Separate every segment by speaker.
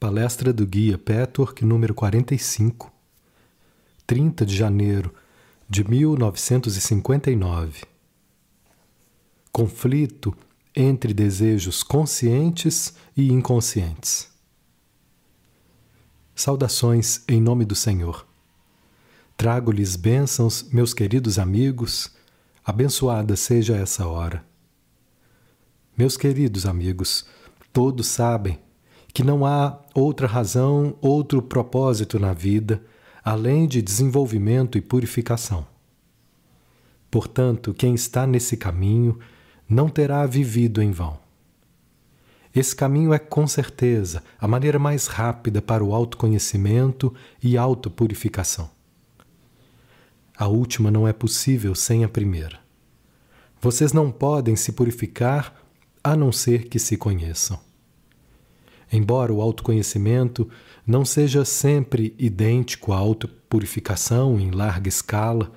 Speaker 1: Palestra do Guia Petwork número 45, 30 de janeiro de 1959. Conflito entre desejos conscientes e inconscientes. Saudações em nome do Senhor. Trago-lhes bênçãos, meus queridos amigos, abençoada seja essa hora. Meus queridos amigos, todos sabem que não há outra razão, outro propósito na vida além de desenvolvimento e purificação. Portanto, quem está nesse caminho não terá vivido em vão. Esse caminho é, com certeza, a maneira mais rápida para o autoconhecimento e autopurificação. A última não é possível sem a primeira. Vocês não podem se purificar a não ser que se conheçam. Embora o autoconhecimento não seja sempre idêntico à autopurificação em larga escala,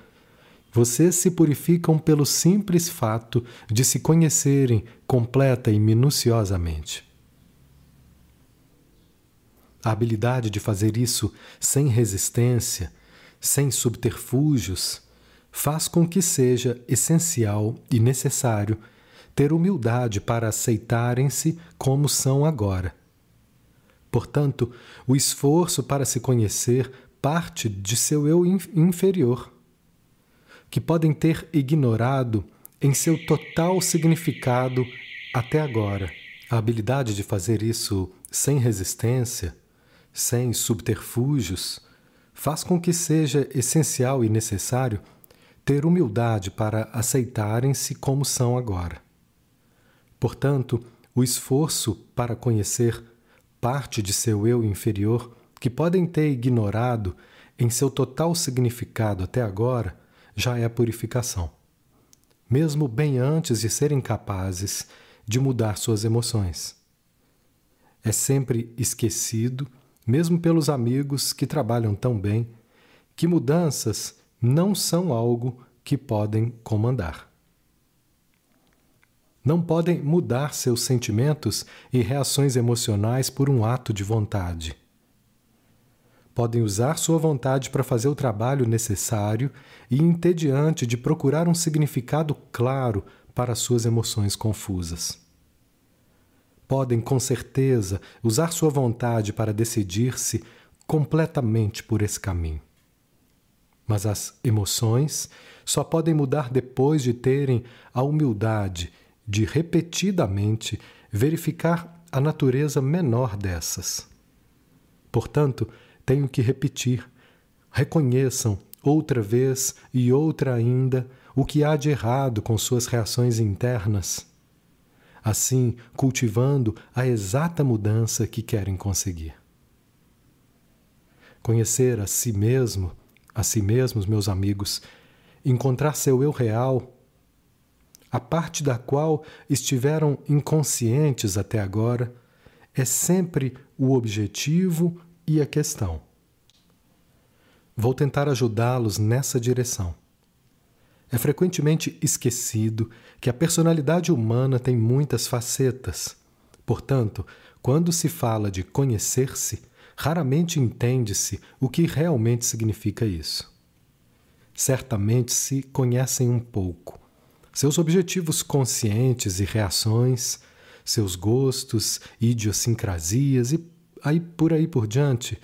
Speaker 1: vocês se purificam pelo simples fato de se conhecerem completa e minuciosamente. A habilidade de fazer isso sem resistência, sem subterfúgios, faz com que seja essencial e necessário ter humildade para aceitarem-se como são agora Portanto, o esforço para se conhecer parte de seu eu inferior, que podem ter ignorado em seu total significado até agora. A habilidade de fazer isso sem resistência, sem subterfúgios, faz com que seja essencial e necessário ter humildade para aceitarem-se como são agora. Portanto, o esforço para conhecer parte de seu eu inferior que podem ter ignorado em seu total significado até agora, já é a purificação. Mesmo bem antes de serem capazes de mudar suas emoções. É sempre esquecido, mesmo pelos amigos que trabalham tão bem, que mudanças não são algo que podem comandar não podem mudar seus sentimentos e reações emocionais por um ato de vontade. Podem usar sua vontade para fazer o trabalho necessário e entediante de procurar um significado claro para suas emoções confusas. Podem, com certeza, usar sua vontade para decidir-se completamente por esse caminho. Mas as emoções só podem mudar depois de terem a humildade de repetidamente verificar a natureza menor dessas. Portanto, tenho que repetir. Reconheçam outra vez e outra ainda o que há de errado com suas reações internas. Assim, cultivando a exata mudança que querem conseguir. Conhecer a si mesmo, a si mesmos, meus amigos, encontrar seu eu real a parte da qual estiveram inconscientes até agora, é sempre o objetivo e a questão. Vou tentar ajudá-los nessa direção. É frequentemente esquecido que a personalidade humana tem muitas facetas. Portanto, quando se fala de conhecer-se, raramente entende-se o que realmente significa isso. Certamente se conhecem um pouco, seus objetivos conscientes e reações, seus gostos, idiosincrasias e aí por aí por diante.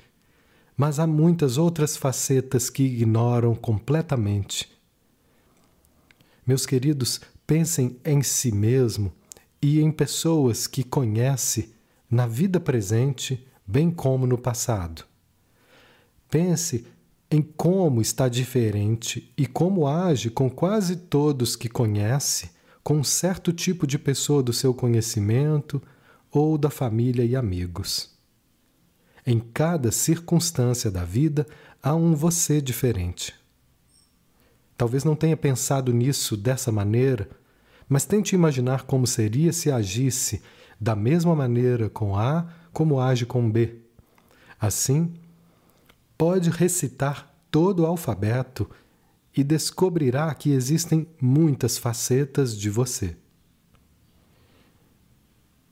Speaker 1: Mas há muitas outras facetas que ignoram completamente. Meus queridos, pensem em si mesmo e em pessoas que conhece na vida presente, bem como no passado. Pense em como está diferente e como age com quase todos que conhece, com um certo tipo de pessoa do seu conhecimento ou da família e amigos. Em cada circunstância da vida há um você diferente. Talvez não tenha pensado nisso dessa maneira, mas tente imaginar como seria se agisse da mesma maneira com A como age com B. Assim, pode recitar todo o alfabeto e descobrirá que existem muitas facetas de você.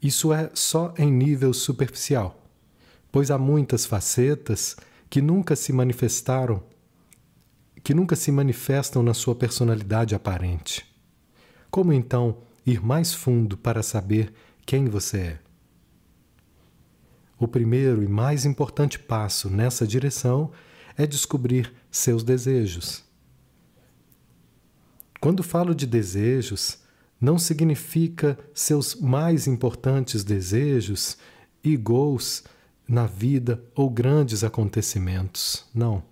Speaker 1: Isso é só em nível superficial, pois há muitas facetas que nunca se manifestaram, que nunca se manifestam na sua personalidade aparente. Como então ir mais fundo para saber quem você é? O primeiro e mais importante passo nessa direção é descobrir seus desejos. Quando falo de desejos, não significa seus mais importantes desejos e goals na vida ou grandes acontecimentos. Não.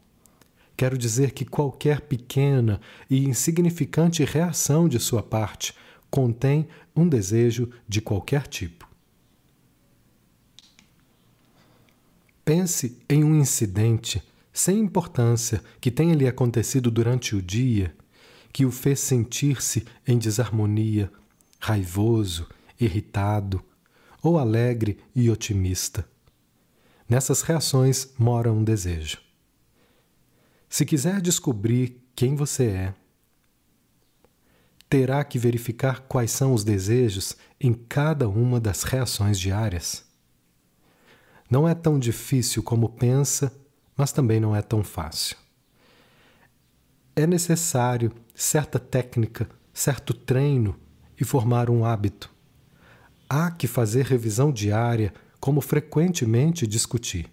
Speaker 1: Quero dizer que qualquer pequena e insignificante reação de sua parte contém um desejo de qualquer tipo. Pense em um incidente sem importância que tenha lhe acontecido durante o dia, que o fez sentir-se em desarmonia, raivoso, irritado ou alegre e otimista. Nessas reações mora um desejo. Se quiser descobrir quem você é, terá que verificar quais são os desejos em cada uma das reações diárias. Não é tão difícil como pensa, mas também não é tão fácil. É necessário certa técnica, certo treino e formar um hábito. Há que fazer revisão diária, como frequentemente discutir.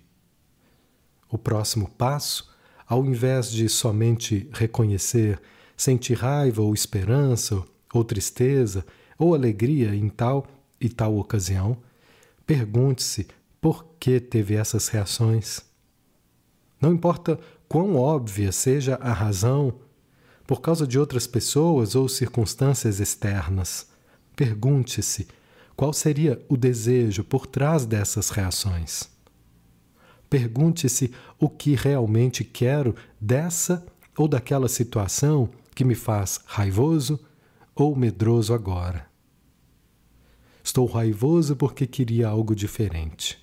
Speaker 1: O próximo passo, ao invés de somente reconhecer, sentir raiva ou esperança, ou tristeza, ou alegria em tal e tal ocasião, pergunte-se por que teve essas reações. Não importa quão óbvia seja a razão, por causa de outras pessoas ou circunstâncias externas, pergunte-se qual seria o desejo por trás dessas reações. Pergunte-se o que realmente quero dessa ou daquela situação que me faz raivoso ou medroso agora. Estou raivoso porque queria algo diferente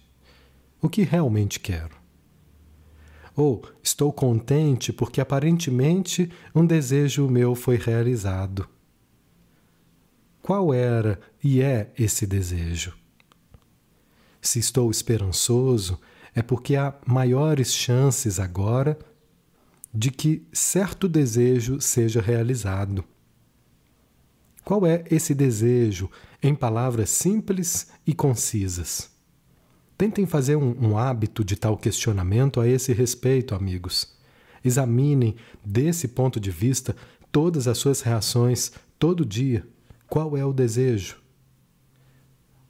Speaker 1: o que realmente quero. Ou estou contente porque aparentemente um desejo meu foi realizado. Qual era e é esse desejo? Se estou esperançoso, é porque há maiores chances agora de que certo desejo seja realizado. Qual é esse desejo em palavras simples e concisas? Tentem fazer um, um hábito de tal questionamento a esse respeito, amigos. Examinem, desse ponto de vista, todas as suas reações todo dia. Qual é o desejo?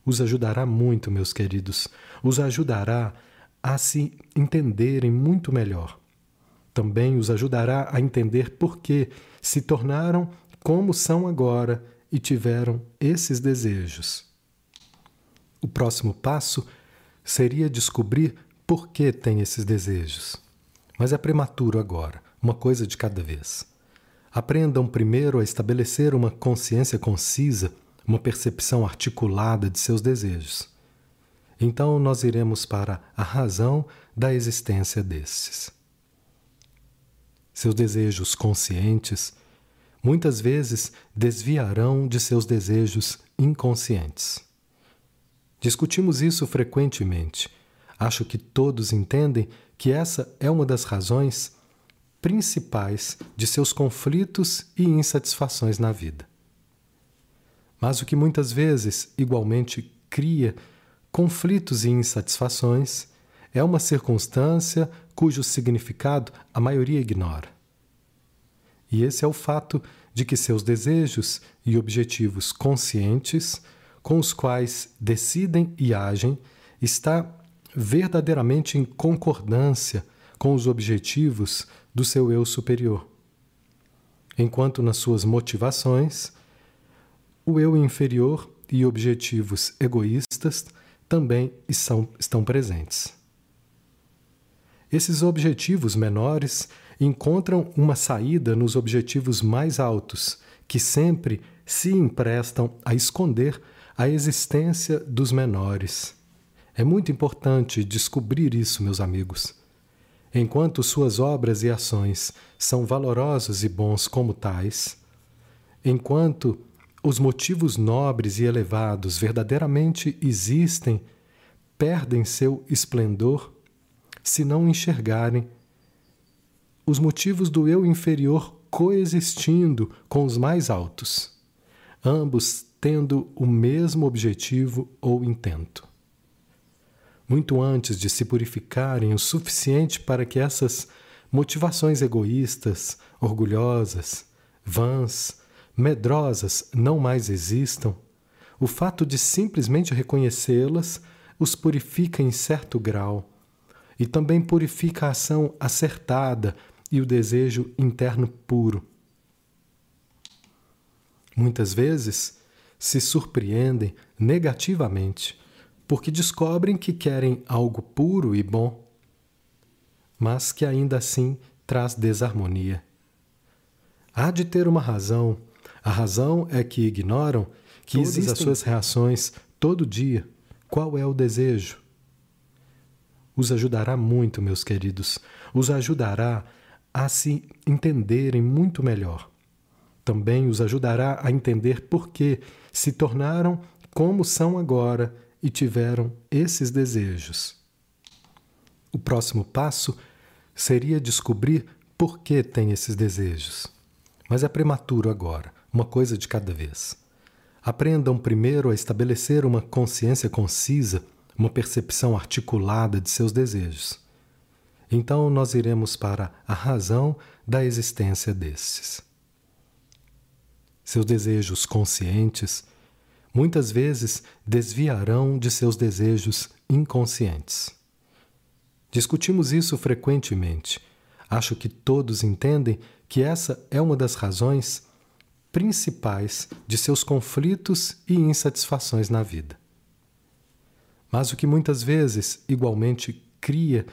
Speaker 1: Os ajudará muito, meus queridos. Os ajudará a se entenderem muito melhor. Também os ajudará a entender por que se tornaram como são agora e tiveram esses desejos. O próximo passo seria descobrir por que tem esses desejos. Mas é prematuro agora, uma coisa de cada vez. Aprendam primeiro a estabelecer uma consciência concisa, uma percepção articulada de seus desejos. Então nós iremos para a razão da existência desses. Seus desejos conscientes muitas vezes desviarão de seus desejos inconscientes. Discutimos isso frequentemente. Acho que todos entendem que essa é uma das razões principais de seus conflitos e insatisfações na vida. Mas o que muitas vezes igualmente cria conflitos e insatisfações é uma circunstância cujo significado a maioria ignora. E esse é o fato de que seus desejos e objetivos conscientes com os quais decidem e agem está verdadeiramente em concordância com os objetivos do seu eu superior. Enquanto nas suas motivações, o eu inferior e objetivos egoístas também estão, estão presentes. Esses objetivos menores encontram uma saída nos objetivos mais altos, que sempre se emprestam a esconder a existência dos menores. É muito importante descobrir isso, meus amigos. Enquanto suas obras e ações são valorosos e bons como tais, enquanto os motivos nobres e elevados verdadeiramente existem perdem seu esplendor se não enxergarem os motivos do eu inferior coexistindo com os mais altos, ambos tendo o mesmo objetivo ou intento. Muito antes de se purificarem o suficiente para que essas motivações egoístas, orgulhosas, vãs, medrosas não mais existam, o fato de simplesmente reconhecê-las os purifica em certo grau e também purifica a ação acertada e o desejo interno puro. Muitas vezes se surpreendem negativamente porque descobrem que querem algo puro e bom, mas que ainda assim traz desarmonia. Há de ter uma razão. A razão é que ignoram que Todas existem as suas reações todo dia. Qual é o desejo? Os ajudará muito, meus queridos. Os ajudará a se entenderem muito melhor. Também os ajudará a entender por que se tornaram como são agora e tiveram esses desejos. O próximo passo seria descobrir por que tem esses desejos. Mas é prematuro agora, uma coisa de cada vez. Aprendam primeiro a estabelecer uma consciência concisa, uma percepção articulada de seus desejos. Então nós iremos para a razão da existência desses. Seus desejos conscientes muitas vezes desviarão de seus desejos inconscientes. Discutimos isso frequentemente. Acho que todos entendem que essa é uma das razões principais de seus conflitos e insatisfações na vida. Mas o que muitas vezes igualmente cria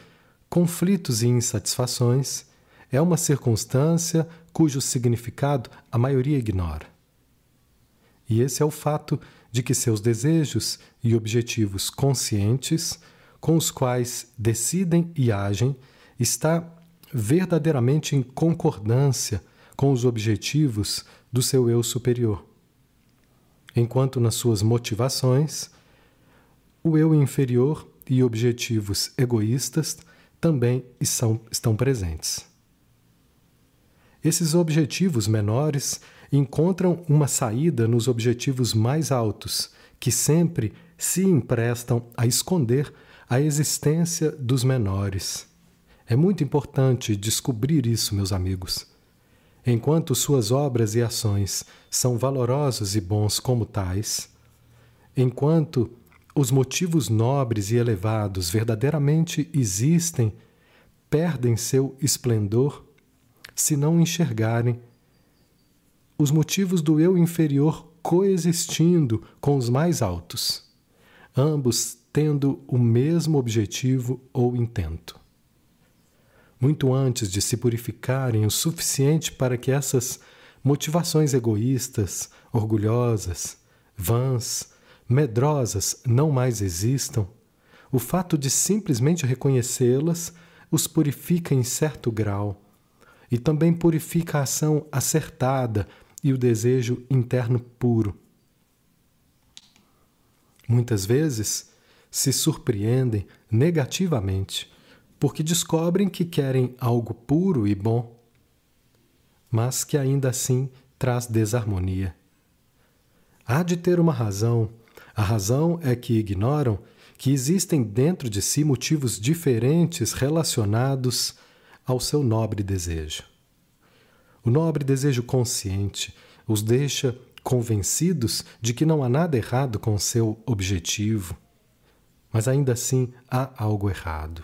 Speaker 1: conflitos e insatisfações é uma circunstância cujo significado a maioria ignora. E esse é o fato de que seus desejos e objetivos conscientes, com os quais decidem e agem, está verdadeiramente em concordância com os objetivos do seu eu superior. Enquanto nas suas motivações, o eu inferior e objetivos egoístas também são, estão presentes. Esses objetivos menores encontram uma saída nos objetivos mais altos, que sempre se emprestam a esconder a existência dos menores. É muito importante descobrir isso, meus amigos. Enquanto suas obras e ações são valorosos e bons como tais, enquanto os motivos nobres e elevados verdadeiramente existem, perdem seu esplendor se não enxergarem os motivos do eu inferior coexistindo com os mais altos, ambos tendo o mesmo objetivo ou intento. Muito antes de se purificarem o suficiente para que essas motivações egoístas, orgulhosas, vãs, medrosas não mais existam, o fato de simplesmente reconhecê-las os purifica em certo grau e também purifica a ação acertada e o desejo interno puro. Muitas vezes se surpreendem negativamente porque descobrem que querem algo puro e bom, mas que ainda assim traz desarmonia. Há de ter uma razão a razão é que ignoram que existem dentro de si motivos diferentes relacionados ao seu nobre desejo. O nobre desejo consciente os deixa convencidos de que não há nada errado com seu objetivo, mas ainda assim há algo errado.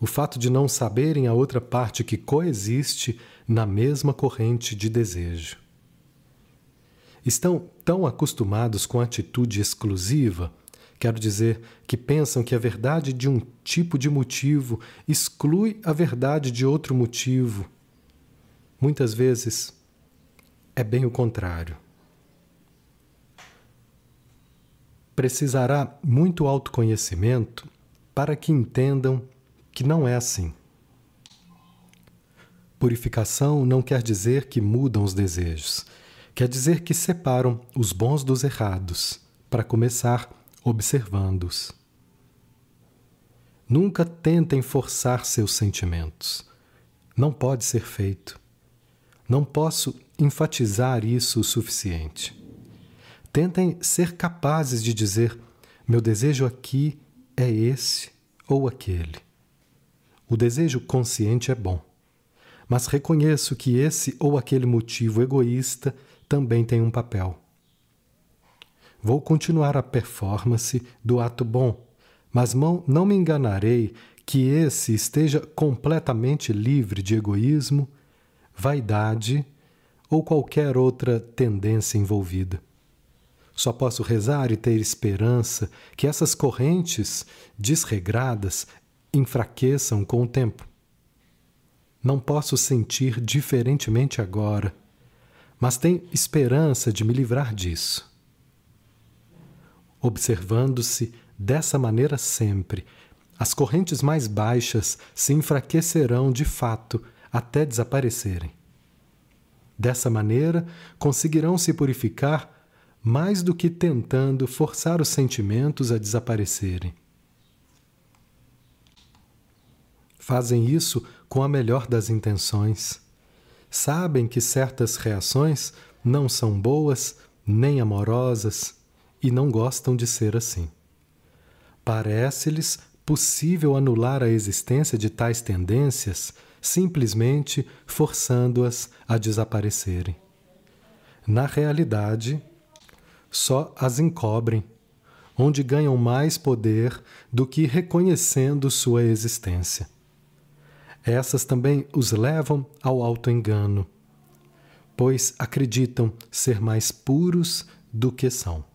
Speaker 1: O fato de não saberem a outra parte que coexiste na mesma corrente de desejo estão tão acostumados com a atitude exclusiva, quero dizer, que pensam que a verdade de um tipo de motivo exclui a verdade de outro motivo. Muitas vezes é bem o contrário. Precisará muito autoconhecimento para que entendam que não é assim. Purificação não quer dizer que mudam os desejos Quer dizer que separam os bons dos errados, para começar observando-os. Nunca tentem forçar seus sentimentos. Não pode ser feito. Não posso enfatizar isso o suficiente. Tentem ser capazes de dizer: meu desejo aqui é esse ou aquele. O desejo consciente é bom, mas reconheço que esse ou aquele motivo egoísta também tem um papel. Vou continuar a performance do ato bom, mas não me enganarei que esse esteja completamente livre de egoísmo, vaidade ou qualquer outra tendência envolvida. Só posso rezar e ter esperança que essas correntes desregradas enfraqueçam com o tempo. Não posso sentir diferentemente agora, mas tenho esperança de me livrar disso. Observando-se dessa maneira sempre, as correntes mais baixas se enfraquecerão de fato até desaparecerem. Dessa maneira, conseguirão se purificar mais do que tentando forçar os sentimentos a desaparecerem. Fazem isso com a melhor das intenções. Sabem que certas reações não são boas nem amorosas e não gostam de ser assim. Parece-lhes possível anular a existência de tais tendências simplesmente forçando-as a desaparecerem. Na realidade, só as encobrem, onde ganham mais poder do que reconhecendo sua existência. Essas também os levam ao autoengano, pois acreditam ser mais puros do que são.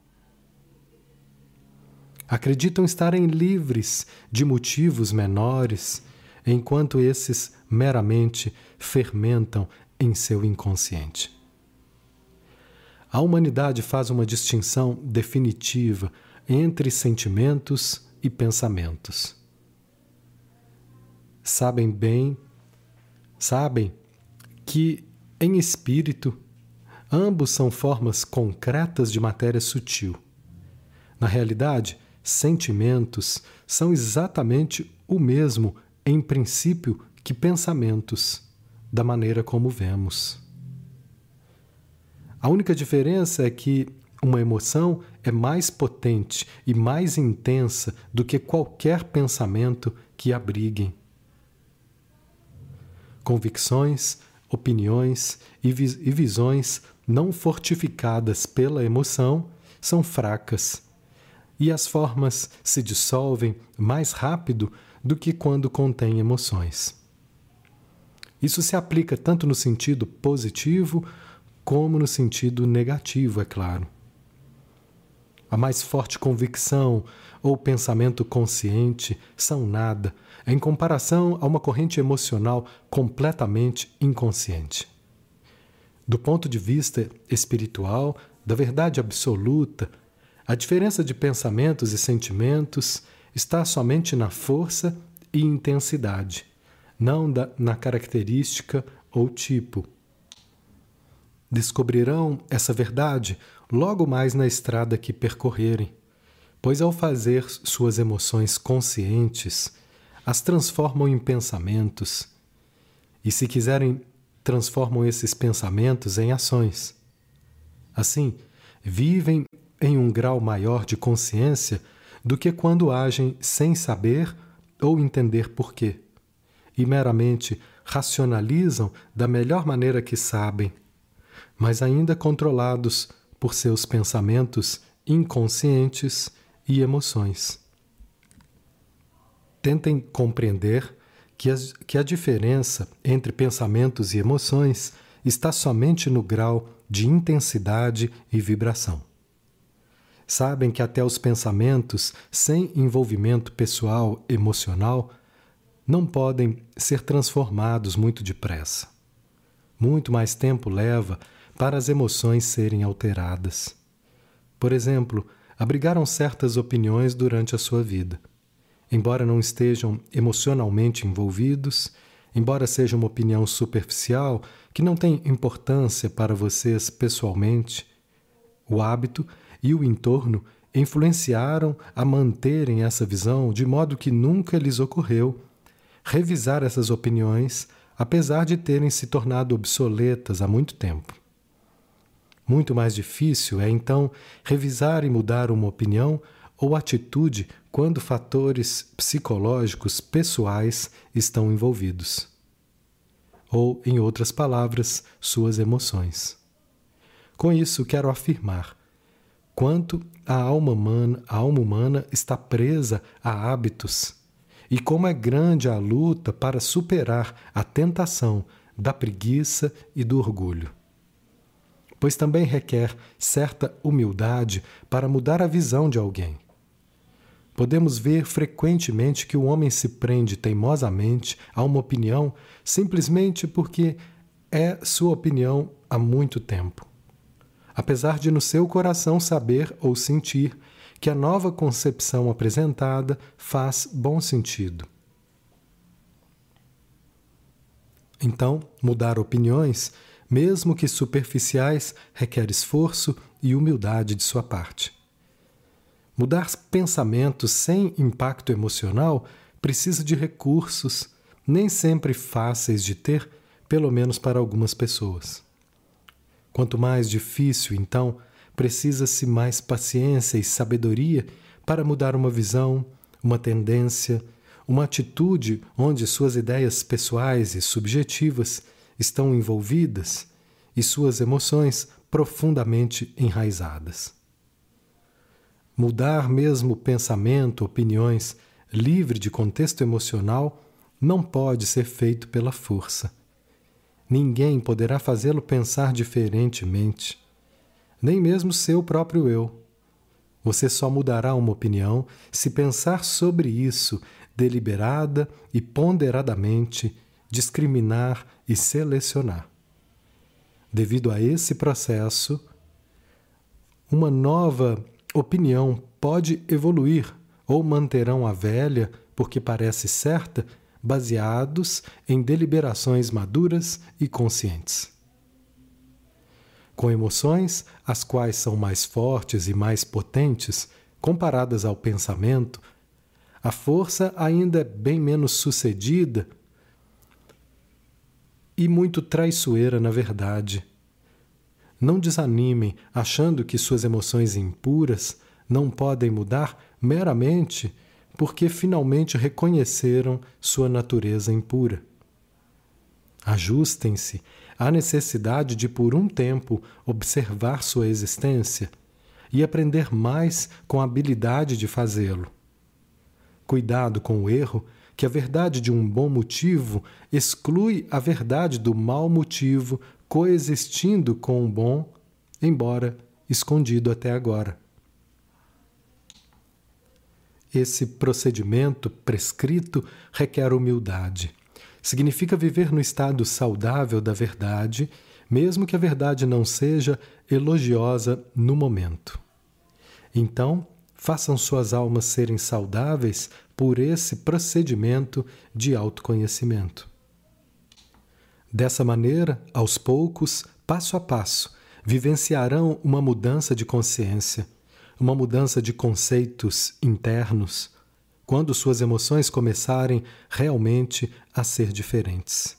Speaker 1: Acreditam estarem livres de motivos menores, enquanto esses meramente fermentam em seu inconsciente. A humanidade faz uma distinção definitiva entre sentimentos e pensamentos. Sabem bem, sabem que em espírito ambos são formas concretas de matéria sutil. Na realidade, sentimentos são exatamente o mesmo em princípio que pensamentos, da maneira como vemos. A única diferença é que uma emoção é mais potente e mais intensa do que qualquer pensamento que abriguem. Convicções, opiniões e, vis e visões não fortificadas pela emoção são fracas, e as formas se dissolvem mais rápido do que quando contêm emoções. Isso se aplica tanto no sentido positivo como no sentido negativo, é claro. A mais forte convicção ou pensamento consciente são nada em comparação a uma corrente emocional completamente inconsciente. Do ponto de vista espiritual, da verdade absoluta, a diferença de pensamentos e sentimentos está somente na força e intensidade, não na característica ou tipo descobrirão essa verdade logo mais na estrada que percorrerem, pois ao fazer suas emoções conscientes, as transformam em pensamentos, e se quiserem, transformam esses pensamentos em ações. Assim, vivem em um grau maior de consciência do que quando agem sem saber ou entender porquê, e meramente racionalizam da melhor maneira que sabem mas ainda controlados por seus pensamentos inconscientes e emoções. Tentem compreender que, as, que a diferença entre pensamentos e emoções está somente no grau de intensidade e vibração. Sabem que até os pensamentos sem envolvimento pessoal emocional não podem ser transformados muito depressa. Muito mais tempo leva para as emoções serem alteradas. Por exemplo, abrigaram certas opiniões durante a sua vida. Embora não estejam emocionalmente envolvidos, embora seja uma opinião superficial que não tem importância para vocês pessoalmente, o hábito e o entorno influenciaram a manterem essa visão de modo que nunca lhes ocorreu revisar essas opiniões, apesar de terem se tornado obsoletas há muito tempo. Muito mais difícil é então revisar e mudar uma opinião ou atitude quando fatores psicológicos pessoais estão envolvidos. Ou, em outras palavras, suas emoções. Com isso, quero afirmar quanto a alma humana, a alma humana está presa a hábitos e como é grande a luta para superar a tentação da preguiça e do orgulho. Pois também requer certa humildade para mudar a visão de alguém. Podemos ver frequentemente que o homem se prende teimosamente a uma opinião simplesmente porque é sua opinião há muito tempo. Apesar de no seu coração saber ou sentir que a nova concepção apresentada faz bom sentido. Então, mudar opiniões, mesmo que superficiais, requer esforço e humildade de sua parte. Mudar pensamentos sem impacto emocional precisa de recursos, nem sempre fáceis de ter, pelo menos para algumas pessoas. Quanto mais difícil, então, precisa-se mais paciência e sabedoria para mudar uma visão, uma tendência, uma atitude onde suas ideias pessoais e subjetivas estão envolvidas e suas emoções profundamente enraizadas. Mudar mesmo pensamento, opiniões, livre de contexto emocional, não pode ser feito pela força. Ninguém poderá fazê-lo pensar diferentemente nem mesmo seu próprio eu. Você só mudará uma opinião se pensar sobre isso deliberada e ponderadamente, discriminar e selecionar. Devido a esse processo, uma nova opinião pode evoluir ou manterão a velha porque parece certa, baseados em deliberações maduras e conscientes com emoções as quais são mais fortes e mais potentes comparadas ao pensamento, a força ainda é bem menos sucedida e muito traiçoeira, na verdade. Não desanimem achando que suas emoções impuras não podem mudar meramente porque finalmente reconheceram sua natureza impura. Ajustem-se à necessidade de, por um tempo, observar sua existência e aprender mais com a habilidade de fazê-lo. Cuidado com o erro que a verdade de um bom motivo exclui a verdade do mau motivo coexistindo com o bom, embora escondido até agora. Esse procedimento prescrito requer humildade significa viver no estado saudável da verdade, mesmo que a verdade não seja elogiosa no momento. Então, façam suas almas serem saudáveis por esse procedimento de autoconhecimento. Dessa maneira, aos poucos, passo a passo, vivenciarão uma mudança de consciência, uma mudança de conceitos internos quando suas emoções começarem realmente a ser diferentes.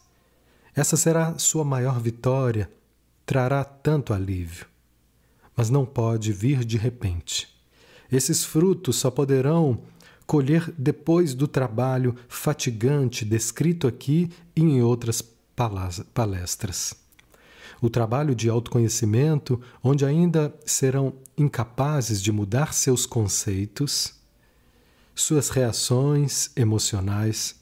Speaker 1: Essa será sua maior vitória, trará tanto alívio. Mas não pode vir de repente. Esses frutos só poderão colher depois do trabalho fatigante descrito aqui e em outras palestras. O trabalho de autoconhecimento, onde ainda serão incapazes de mudar seus conceitos, suas reações emocionais.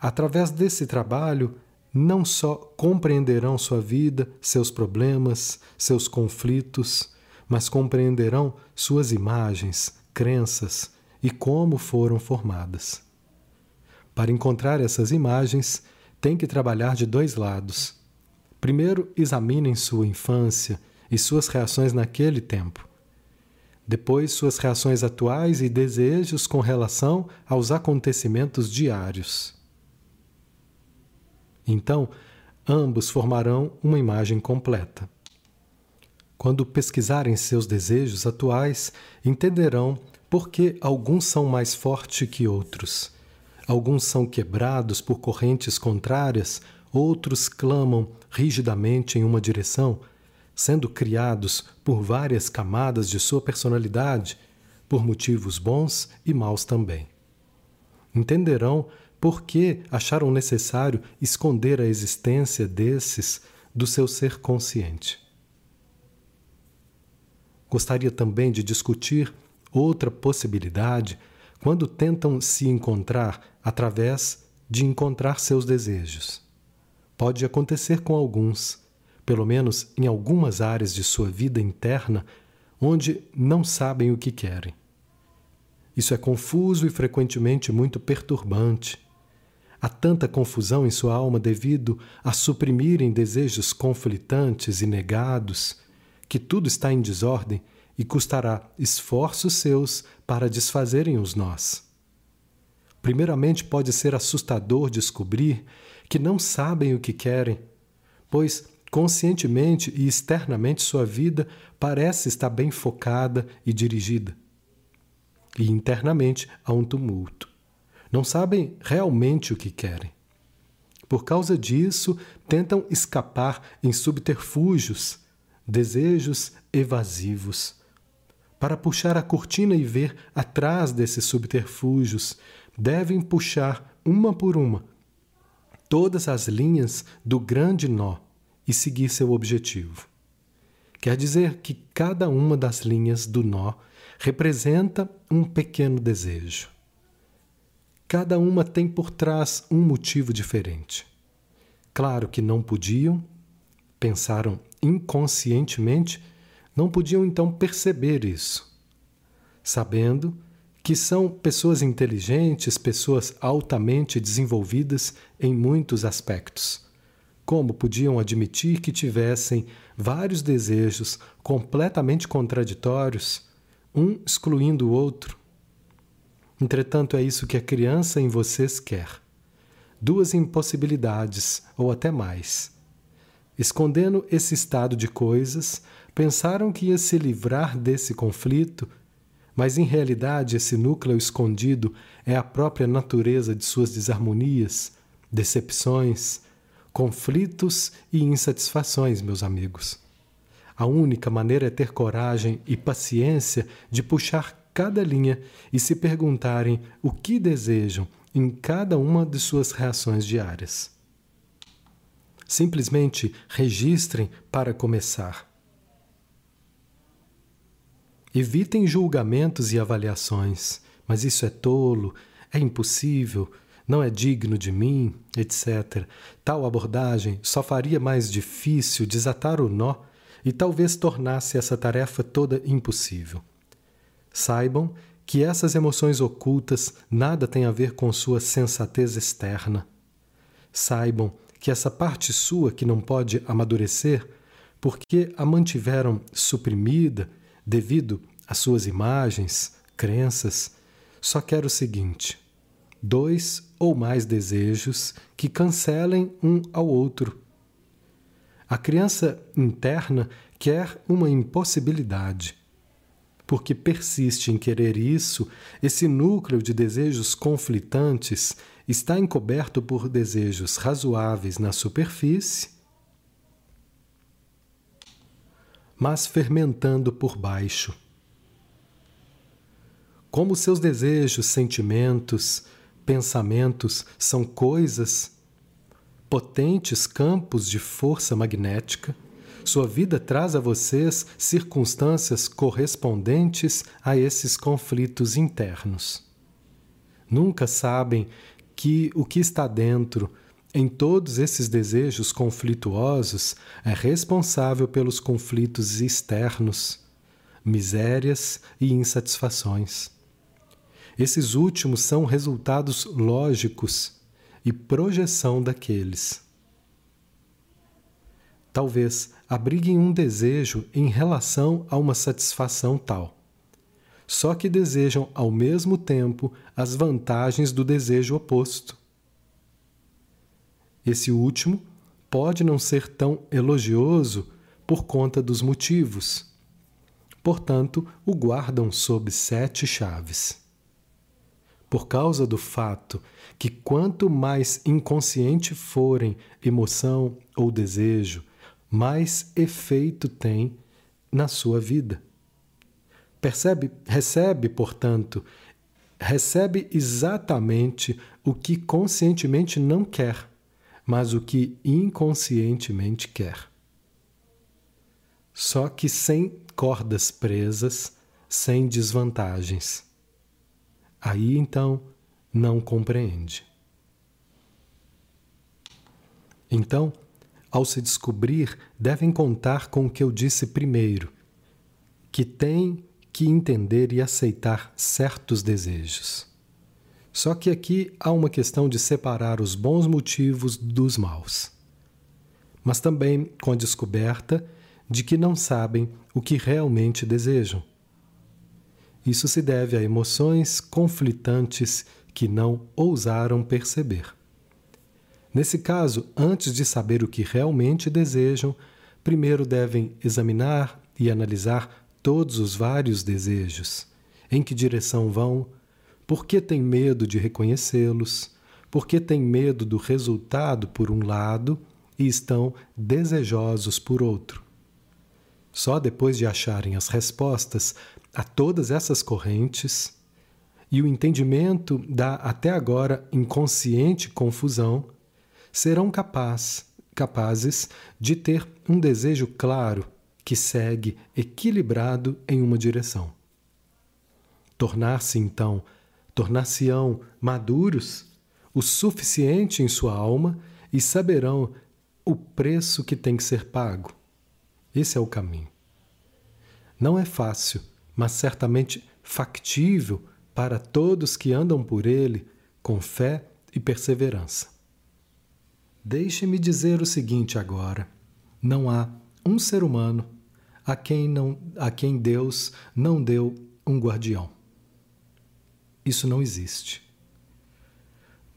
Speaker 1: Através desse trabalho, não só compreenderão sua vida, seus problemas, seus conflitos, mas compreenderão suas imagens, crenças e como foram formadas. Para encontrar essas imagens, tem que trabalhar de dois lados. Primeiro, examinem sua infância e suas reações naquele tempo. Depois, suas reações atuais e desejos com relação aos acontecimentos diários. Então, ambos formarão uma imagem completa. Quando pesquisarem seus desejos atuais, entenderão por que alguns são mais fortes que outros. Alguns são quebrados por correntes contrárias, outros clamam rigidamente em uma direção, sendo criados por várias camadas de sua personalidade, por motivos bons e maus também. Entenderão por que acharam necessário esconder a existência desses do seu ser consciente. Gostaria também de discutir outra possibilidade quando tentam se encontrar através de encontrar seus desejos. Pode acontecer com alguns, pelo menos em algumas áreas de sua vida interna, onde não sabem o que querem. Isso é confuso e frequentemente muito perturbante. Há tanta confusão em sua alma devido a suprimirem desejos conflitantes e negados que tudo está em desordem e custará esforços seus para desfazerem os nós. Primeiramente, pode ser assustador descobrir que não sabem o que querem, pois conscientemente e externamente sua vida parece estar bem focada e dirigida. E internamente há um tumulto. Não sabem realmente o que querem. Por causa disso, tentam escapar em subterfúgios desejos evasivos. Para puxar a cortina e ver atrás desses subterfúgios, devem puxar uma por uma todas as linhas do grande nó e seguir seu objetivo. Quer dizer que cada uma das linhas do nó representa um pequeno desejo. Cada uma tem por trás um motivo diferente. Claro que não podiam, pensaram inconscientemente, não podiam então perceber isso, sabendo que são pessoas inteligentes, pessoas altamente desenvolvidas em muitos aspectos. Como podiam admitir que tivessem vários desejos completamente contraditórios, um excluindo o outro? Entretanto, é isso que a criança em vocês quer. Duas impossibilidades, ou até mais Escondendo esse estado de coisas, pensaram que ia se livrar desse conflito, mas em realidade esse núcleo escondido é a própria natureza de suas desarmonias, decepções, conflitos e insatisfações, meus amigos. A única maneira é ter coragem e paciência de puxar cada linha e se perguntarem o que desejam em cada uma de suas reações diárias. Simplesmente registrem para começar. Evitem julgamentos e avaliações, mas isso é tolo, é impossível, não é digno de mim, etc. Tal abordagem só faria mais difícil desatar o nó e talvez tornasse essa tarefa toda impossível. Saibam que essas emoções ocultas nada têm a ver com sua sensatez externa. Saibam que essa parte sua que não pode amadurecer, porque a mantiveram suprimida devido às suas imagens, crenças, só quer o seguinte: dois ou mais desejos que cancelem um ao outro. A criança interna quer uma impossibilidade. Porque persiste em querer isso, esse núcleo de desejos conflitantes está encoberto por desejos razoáveis na superfície, mas fermentando por baixo. Como seus desejos, sentimentos, pensamentos são coisas, potentes campos de força magnética, sua vida traz a vocês circunstâncias correspondentes a esses conflitos internos. Nunca sabem que o que está dentro, em todos esses desejos conflituosos, é responsável pelos conflitos externos, misérias e insatisfações. Esses últimos são resultados lógicos e projeção daqueles. Talvez abriguem um desejo em relação a uma satisfação tal só que desejam ao mesmo tempo as vantagens do desejo oposto. Esse último pode não ser tão elogioso por conta dos motivos. Portanto, o guardam sob sete chaves. Por causa do fato que quanto mais inconsciente forem emoção ou desejo, mais efeito tem na sua vida. Percebe? Recebe, portanto, recebe exatamente o que conscientemente não quer, mas o que inconscientemente quer. Só que sem cordas presas, sem desvantagens. Aí então não compreende. Então, ao se descobrir, devem contar com o que eu disse primeiro, que tem que entender e aceitar certos desejos. Só que aqui há uma questão de separar os bons motivos dos maus. Mas também com a descoberta de que não sabem o que realmente desejam. Isso se deve a emoções conflitantes que não ousaram perceber. Nesse caso, antes de saber o que realmente desejam, primeiro devem examinar e analisar todos os vários desejos, em que direção vão, por que têm medo de reconhecê-los, por que têm medo do resultado por um lado e estão desejosos por outro. Só depois de acharem as respostas a todas essas correntes e o entendimento da até agora inconsciente confusão, serão capaz, capazes de ter um desejo claro que segue equilibrado em uma direção. Tornar-se então, tornar-se-ão maduros o suficiente em sua alma e saberão o preço que tem que ser pago. Esse é o caminho. Não é fácil, mas certamente factível para todos que andam por ele com fé e perseverança. Deixe-me dizer o seguinte agora: não há um ser humano a quem, não, a quem Deus não deu um guardião. Isso não existe.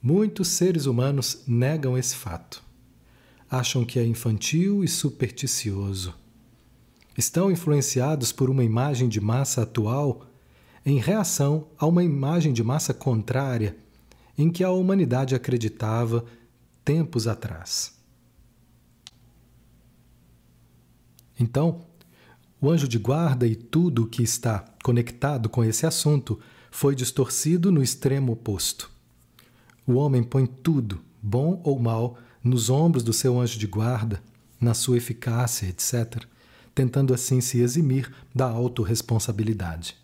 Speaker 1: Muitos seres humanos negam esse fato. Acham que é infantil e supersticioso. Estão influenciados por uma imagem de massa atual em reação a uma imagem de massa contrária em que a humanidade acreditava tempos atrás. Então, o anjo de guarda e tudo o que está conectado com esse assunto foi distorcido no extremo oposto. O homem põe tudo, bom ou mal, nos ombros do seu anjo de guarda, na sua eficácia, etc., tentando assim se eximir da autorresponsabilidade.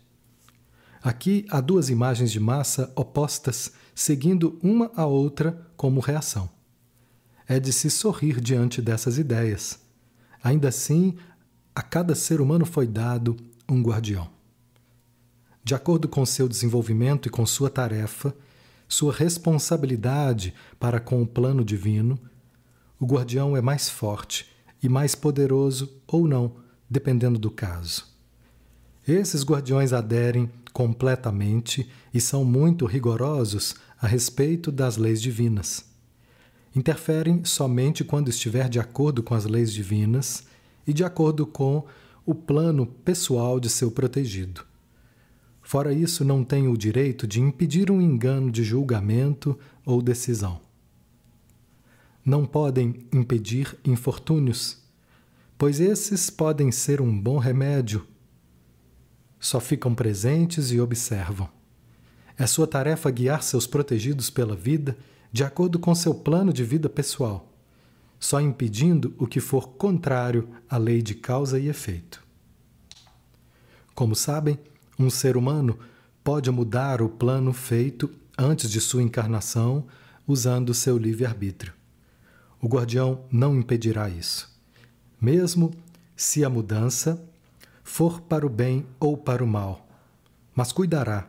Speaker 1: Aqui há duas imagens de massa opostas, seguindo uma a outra como reação. É de se sorrir diante dessas ideias. Ainda assim, a cada ser humano foi dado um guardião. De acordo com seu desenvolvimento e com sua tarefa, sua responsabilidade para com o plano divino, o guardião é mais forte e mais poderoso ou não, dependendo do caso. Esses guardiões aderem completamente e são muito rigorosos a respeito das leis divinas. Interferem somente quando estiver de acordo com as leis divinas e de acordo com o plano pessoal de seu protegido. Fora isso, não tem o direito de impedir um engano de julgamento ou decisão. Não podem impedir infortúnios, pois esses podem ser um bom remédio. Só ficam presentes e observam. É sua tarefa guiar seus protegidos pela vida de acordo com seu plano de vida pessoal só impedindo o que for contrário à lei de causa e efeito. Como sabem, um ser humano pode mudar o plano feito antes de sua encarnação usando seu livre-arbítrio. O guardião não impedirá isso, mesmo se a mudança for para o bem ou para o mal, mas cuidará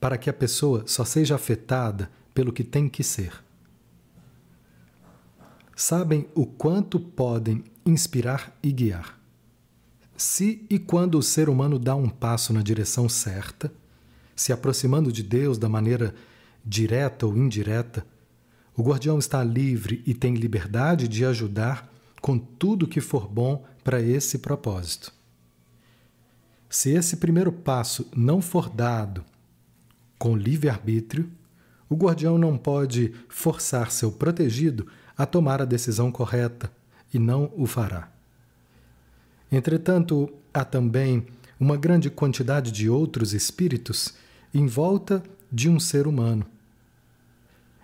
Speaker 1: para que a pessoa só seja afetada pelo que tem que ser sabem o quanto podem inspirar e guiar. Se e quando o ser humano dá um passo na direção certa, se aproximando de Deus da maneira direta ou indireta, o guardião está livre e tem liberdade de ajudar com tudo que for bom para esse propósito. Se esse primeiro passo não for dado com livre-arbítrio, o guardião não pode forçar seu protegido a tomar a decisão correta e não o fará. Entretanto, há também uma grande quantidade de outros espíritos em volta de um ser humano.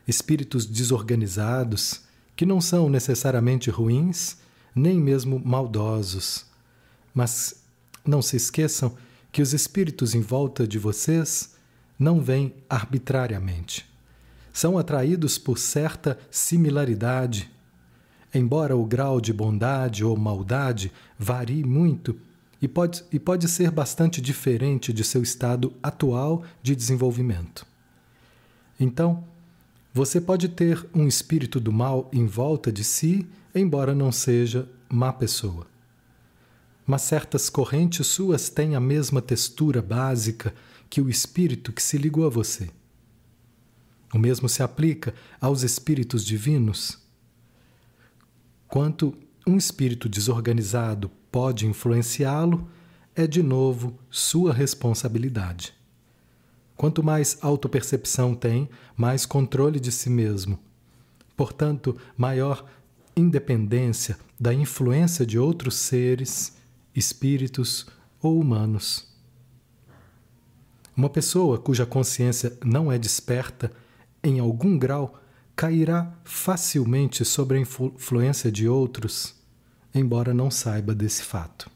Speaker 1: Espíritos desorganizados, que não são necessariamente ruins, nem mesmo maldosos, mas não se esqueçam que os espíritos em volta de vocês não vêm arbitrariamente. São atraídos por certa similaridade. Embora o grau de bondade ou maldade varie muito e pode, e pode ser bastante diferente de seu estado atual de desenvolvimento. Então, você pode ter um espírito do mal em volta de si, embora não seja má pessoa mas certas correntes suas têm a mesma textura básica que o espírito que se ligou a você. O mesmo se aplica aos espíritos divinos. Quanto um espírito desorganizado pode influenciá-lo, é de novo sua responsabilidade. Quanto mais autopercepção tem, mais controle de si mesmo. Portanto, maior independência da influência de outros seres espíritos ou humanos. Uma pessoa cuja consciência não é desperta, em algum grau, cairá facilmente sobre a influência de outros, embora não saiba desse fato.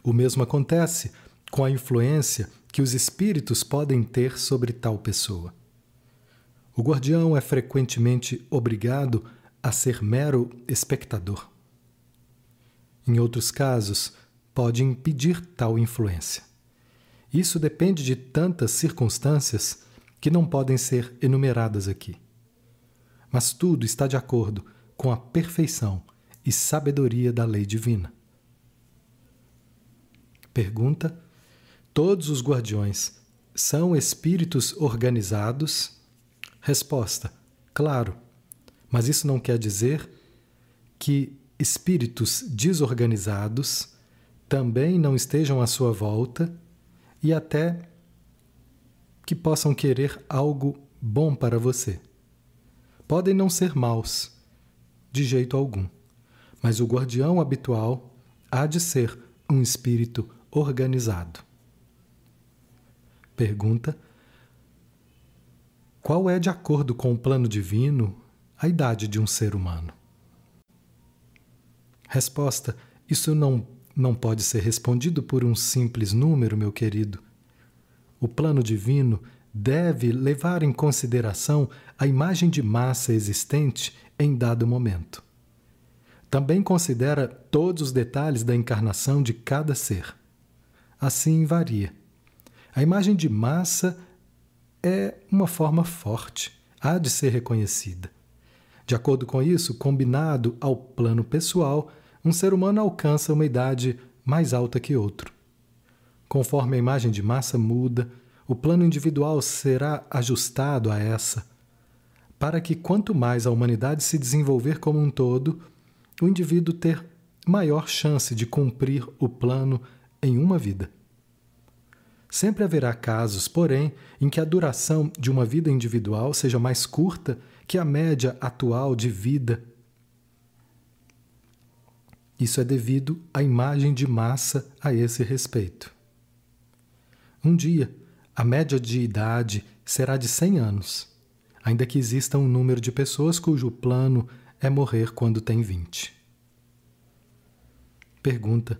Speaker 1: O mesmo acontece com a influência que os espíritos podem ter sobre tal pessoa. O guardião é frequentemente obrigado a ser mero espectador. Em outros casos, pode impedir tal influência. Isso depende de tantas circunstâncias que não podem ser enumeradas aqui. Mas tudo está de acordo com a perfeição e sabedoria da lei divina. Pergunta: Todos os guardiões são espíritos organizados? Resposta: Claro, mas isso não quer dizer que espíritos desorganizados também não estejam à sua volta e até que possam querer algo bom para você. Podem não ser maus, de jeito algum, mas o guardião habitual há de ser um espírito organizado. Pergunta: Qual é, de acordo com o plano divino, a idade de um ser humano? Resposta: Isso não, não pode ser respondido por um simples número, meu querido. O plano divino deve levar em consideração a imagem de massa existente em dado momento. Também considera todos os detalhes da encarnação de cada ser. Assim varia. A imagem de massa é uma forma forte, há de ser reconhecida. De acordo com isso, combinado ao plano pessoal, um ser humano alcança uma idade mais alta que outro. Conforme a imagem de massa muda, o plano individual será ajustado a essa, para que quanto mais a humanidade se desenvolver como um todo, o indivíduo ter maior chance de cumprir o plano em uma vida. Sempre haverá casos, porém, em que a duração de uma vida individual seja mais curta que a média atual de vida isso é devido à imagem de massa a esse respeito. Um dia, a média de idade será de 100 anos, ainda que exista um número de pessoas cujo plano é morrer quando tem 20. Pergunta: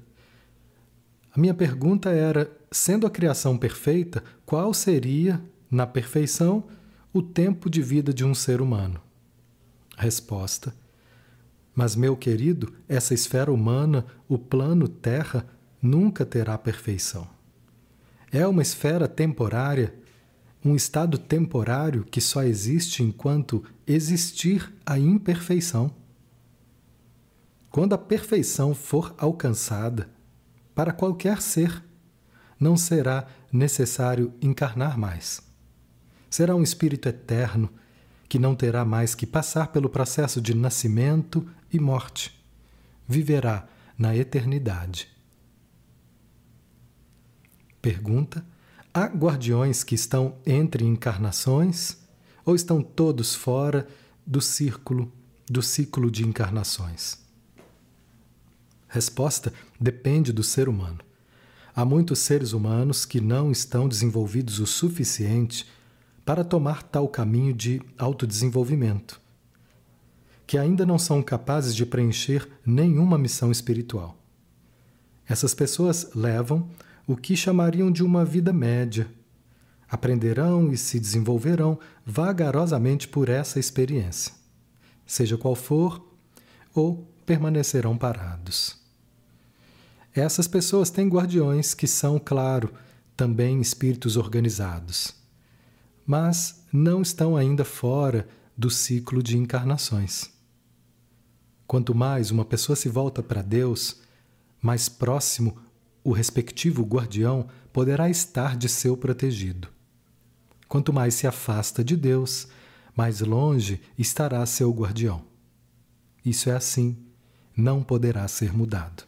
Speaker 1: A minha pergunta era: sendo a criação perfeita, qual seria, na perfeição, o tempo de vida de um ser humano? Resposta: mas, meu querido, essa esfera humana, o plano Terra, nunca terá perfeição. É uma esfera temporária, um estado temporário que só existe enquanto existir a imperfeição. Quando a perfeição for alcançada, para qualquer ser, não será necessário encarnar mais. Será um espírito eterno que não terá mais que passar pelo processo de nascimento e morte. Viverá na eternidade. Pergunta: Há guardiões que estão entre encarnações ou estão todos fora do círculo do ciclo de encarnações? Resposta: depende do ser humano. Há muitos seres humanos que não estão desenvolvidos o suficiente para tomar tal caminho de autodesenvolvimento, que ainda não são capazes de preencher nenhuma missão espiritual. Essas pessoas levam o que chamariam de uma vida média. Aprenderão e se desenvolverão vagarosamente por essa experiência, seja qual for, ou permanecerão parados. Essas pessoas têm guardiões que são, claro, também espíritos organizados, mas não estão ainda fora do ciclo de encarnações. Quanto mais uma pessoa se volta para Deus, mais próximo o respectivo guardião poderá estar de seu protegido. Quanto mais se afasta de Deus, mais longe estará seu guardião. Isso é assim, não poderá ser mudado.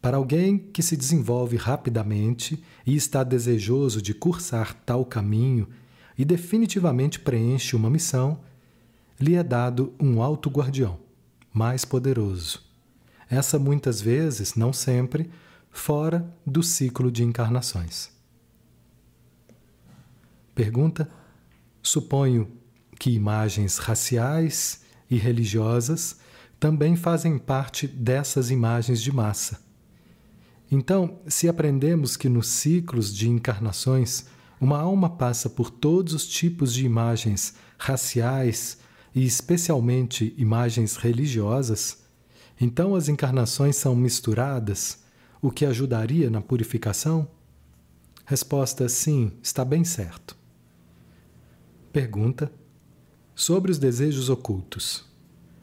Speaker 1: Para alguém que se desenvolve rapidamente e está desejoso de cursar tal caminho e definitivamente preenche uma missão, lhe é dado um alto guardião, mais poderoso. Essa muitas vezes, não sempre, fora do ciclo de encarnações. Pergunta: Suponho que imagens raciais e religiosas também fazem parte dessas imagens de massa então, se aprendemos que nos ciclos de encarnações uma alma passa por todos os tipos de imagens raciais e especialmente imagens religiosas, então as encarnações são misturadas, o que ajudaria na purificação? Resposta: sim, está bem certo. Pergunta: sobre os desejos ocultos.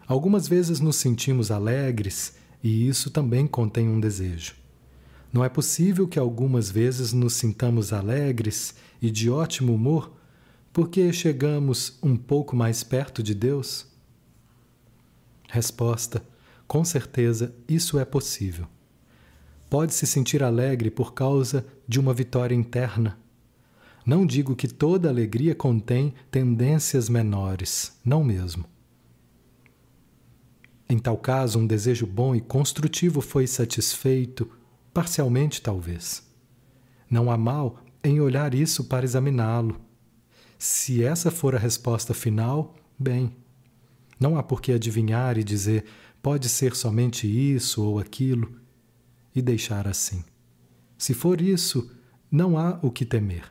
Speaker 1: Algumas vezes nos sentimos alegres e isso também contém um desejo. Não é possível que algumas vezes nos sintamos alegres e de ótimo humor porque chegamos um pouco mais perto de Deus? Resposta: Com certeza isso é possível. Pode se sentir alegre por causa de uma vitória interna. Não digo que toda alegria contém tendências menores, não mesmo. Em tal caso, um desejo bom e construtivo foi satisfeito Parcialmente, talvez. Não há mal em olhar isso para examiná-lo. Se essa for a resposta final, bem. Não há por que adivinhar e dizer pode ser somente isso ou aquilo e deixar assim. Se for isso, não há o que temer.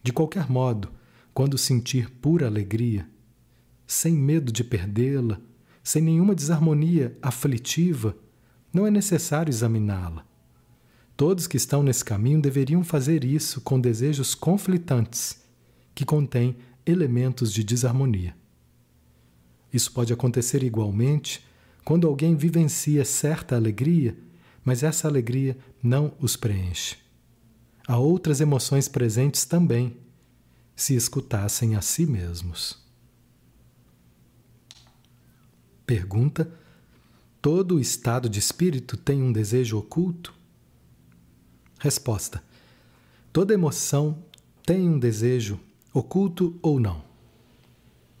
Speaker 1: De qualquer modo, quando sentir pura alegria, sem medo de perdê-la, sem nenhuma desarmonia aflitiva, não é necessário examiná-la. Todos que estão nesse caminho deveriam fazer isso com desejos conflitantes, que contêm elementos de desarmonia. Isso pode acontecer igualmente quando alguém vivencia certa alegria, mas essa alegria não os preenche. Há outras emoções presentes também, se escutassem a si mesmos. Pergunta Todo estado de espírito tem um desejo oculto? Resposta: Toda emoção tem um desejo, oculto ou não.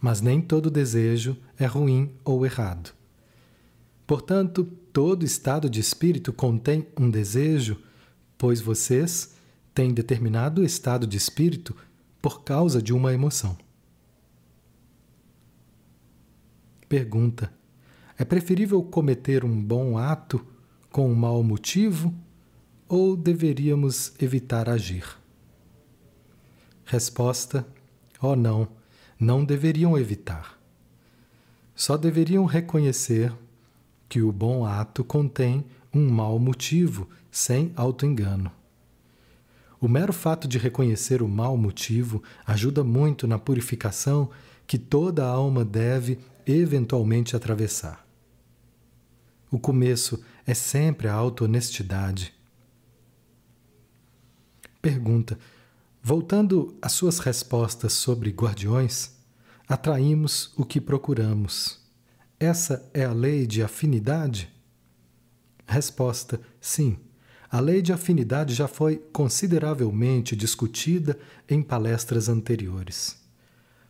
Speaker 1: Mas nem todo desejo é ruim ou errado. Portanto, todo estado de espírito contém um desejo, pois vocês têm determinado estado de espírito por causa de uma emoção. Pergunta: é preferível cometer um bom ato com um mau motivo ou deveríamos evitar agir? Resposta: Oh, não, não deveriam evitar. Só deveriam reconhecer que o bom ato contém um mau motivo, sem autoengano. O mero fato de reconhecer o mau motivo ajuda muito na purificação que toda alma deve eventualmente atravessar. O começo é sempre a auto-honestidade. Pergunta: Voltando às suas respostas sobre guardiões, atraímos o que procuramos. Essa é a lei de afinidade? Resposta: sim. A lei de afinidade já foi consideravelmente discutida em palestras anteriores.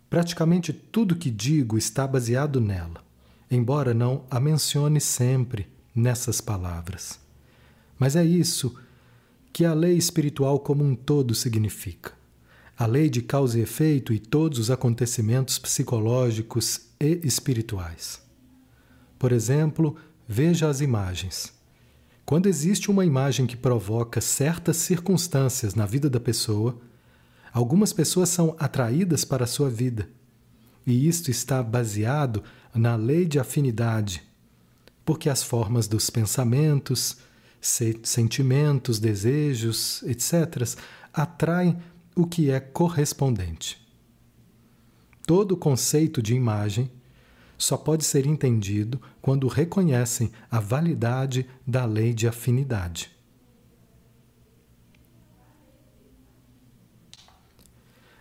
Speaker 1: Praticamente tudo que digo está baseado nela, embora não a mencione sempre nessas palavras. Mas é isso que a lei espiritual como um todo significa. A lei de causa e efeito e todos os acontecimentos psicológicos e espirituais. Por exemplo, veja as imagens. Quando existe uma imagem que provoca certas circunstâncias na vida da pessoa, algumas pessoas são atraídas para a sua vida. E isto está baseado na lei de afinidade, porque as formas dos pensamentos, sentimentos, desejos, etc., atraem o que é correspondente. Todo conceito de imagem só pode ser entendido quando reconhecem a validade da lei de afinidade.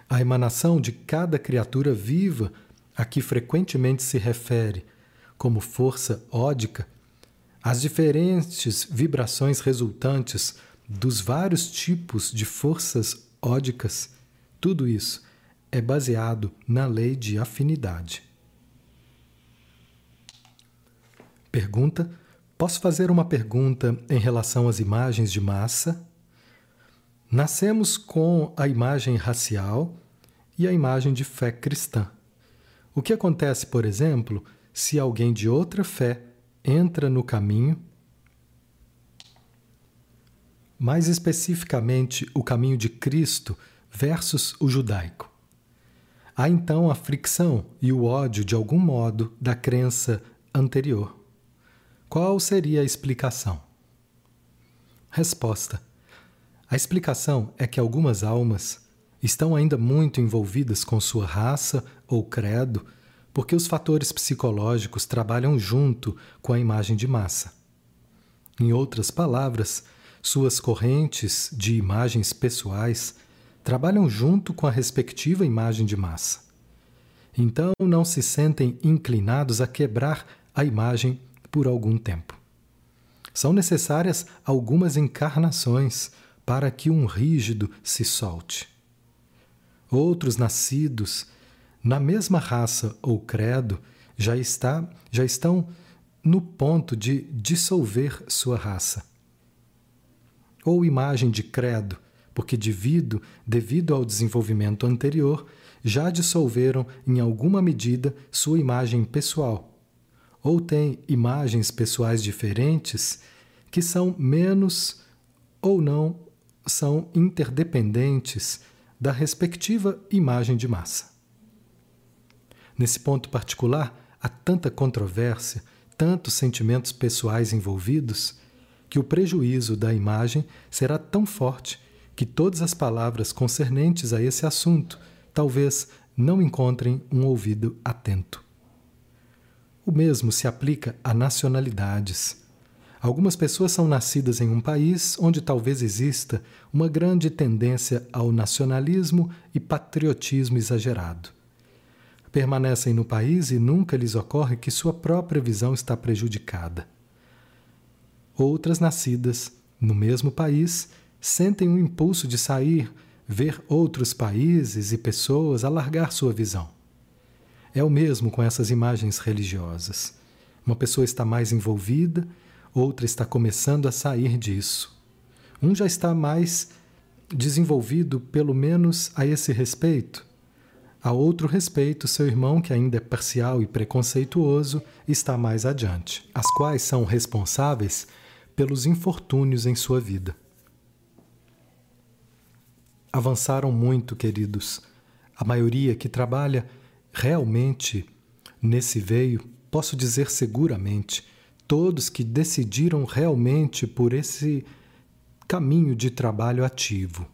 Speaker 1: A emanação de cada criatura viva a que frequentemente se refere como força ódica, as diferentes vibrações resultantes dos vários tipos de forças ódicas, tudo isso é baseado na lei de afinidade. Pergunta: Posso fazer uma pergunta em relação às imagens de massa? Nascemos com a imagem racial e a imagem de fé cristã. O que acontece, por exemplo, se alguém de outra fé entra no caminho, mais especificamente o caminho de Cristo versus o judaico? Há então a fricção e o ódio, de algum modo, da crença anterior. Qual seria a explicação? Resposta: A explicação é que algumas almas estão ainda muito envolvidas com sua raça ou credo, porque os fatores psicológicos trabalham junto com a imagem de massa. Em outras palavras, suas correntes de imagens pessoais trabalham junto com a respectiva imagem de massa. Então não se sentem inclinados a quebrar a imagem por algum tempo. São necessárias algumas encarnações para que um rígido se solte. Outros nascidos na mesma raça ou credo já, está, já estão no ponto de dissolver sua raça. Ou imagem de credo, porque devido, devido ao desenvolvimento anterior, já dissolveram em alguma medida sua imagem pessoal ou tem imagens pessoais diferentes que são menos ou não são interdependentes da respectiva imagem de massa. Nesse ponto particular, há tanta controvérsia, tantos sentimentos pessoais envolvidos, que o prejuízo da imagem será tão forte que todas as palavras concernentes a esse assunto talvez não encontrem um ouvido atento. O mesmo se aplica a nacionalidades. Algumas pessoas são nascidas em um país onde talvez exista uma grande tendência ao nacionalismo e patriotismo exagerado. Permanecem no país e nunca lhes ocorre que sua própria visão está prejudicada. Outras nascidas no mesmo país sentem um impulso de sair, ver outros países e pessoas alargar sua visão. É o mesmo com essas imagens religiosas. Uma pessoa está mais envolvida, outra está começando a sair disso. Um já está mais desenvolvido, pelo menos a esse respeito. A outro respeito, seu irmão, que ainda é parcial e preconceituoso, está mais adiante, as quais são responsáveis pelos infortúnios em sua vida. Avançaram muito, queridos. A maioria que trabalha Realmente, nesse veio, posso dizer seguramente, todos que decidiram realmente por esse caminho de trabalho ativo.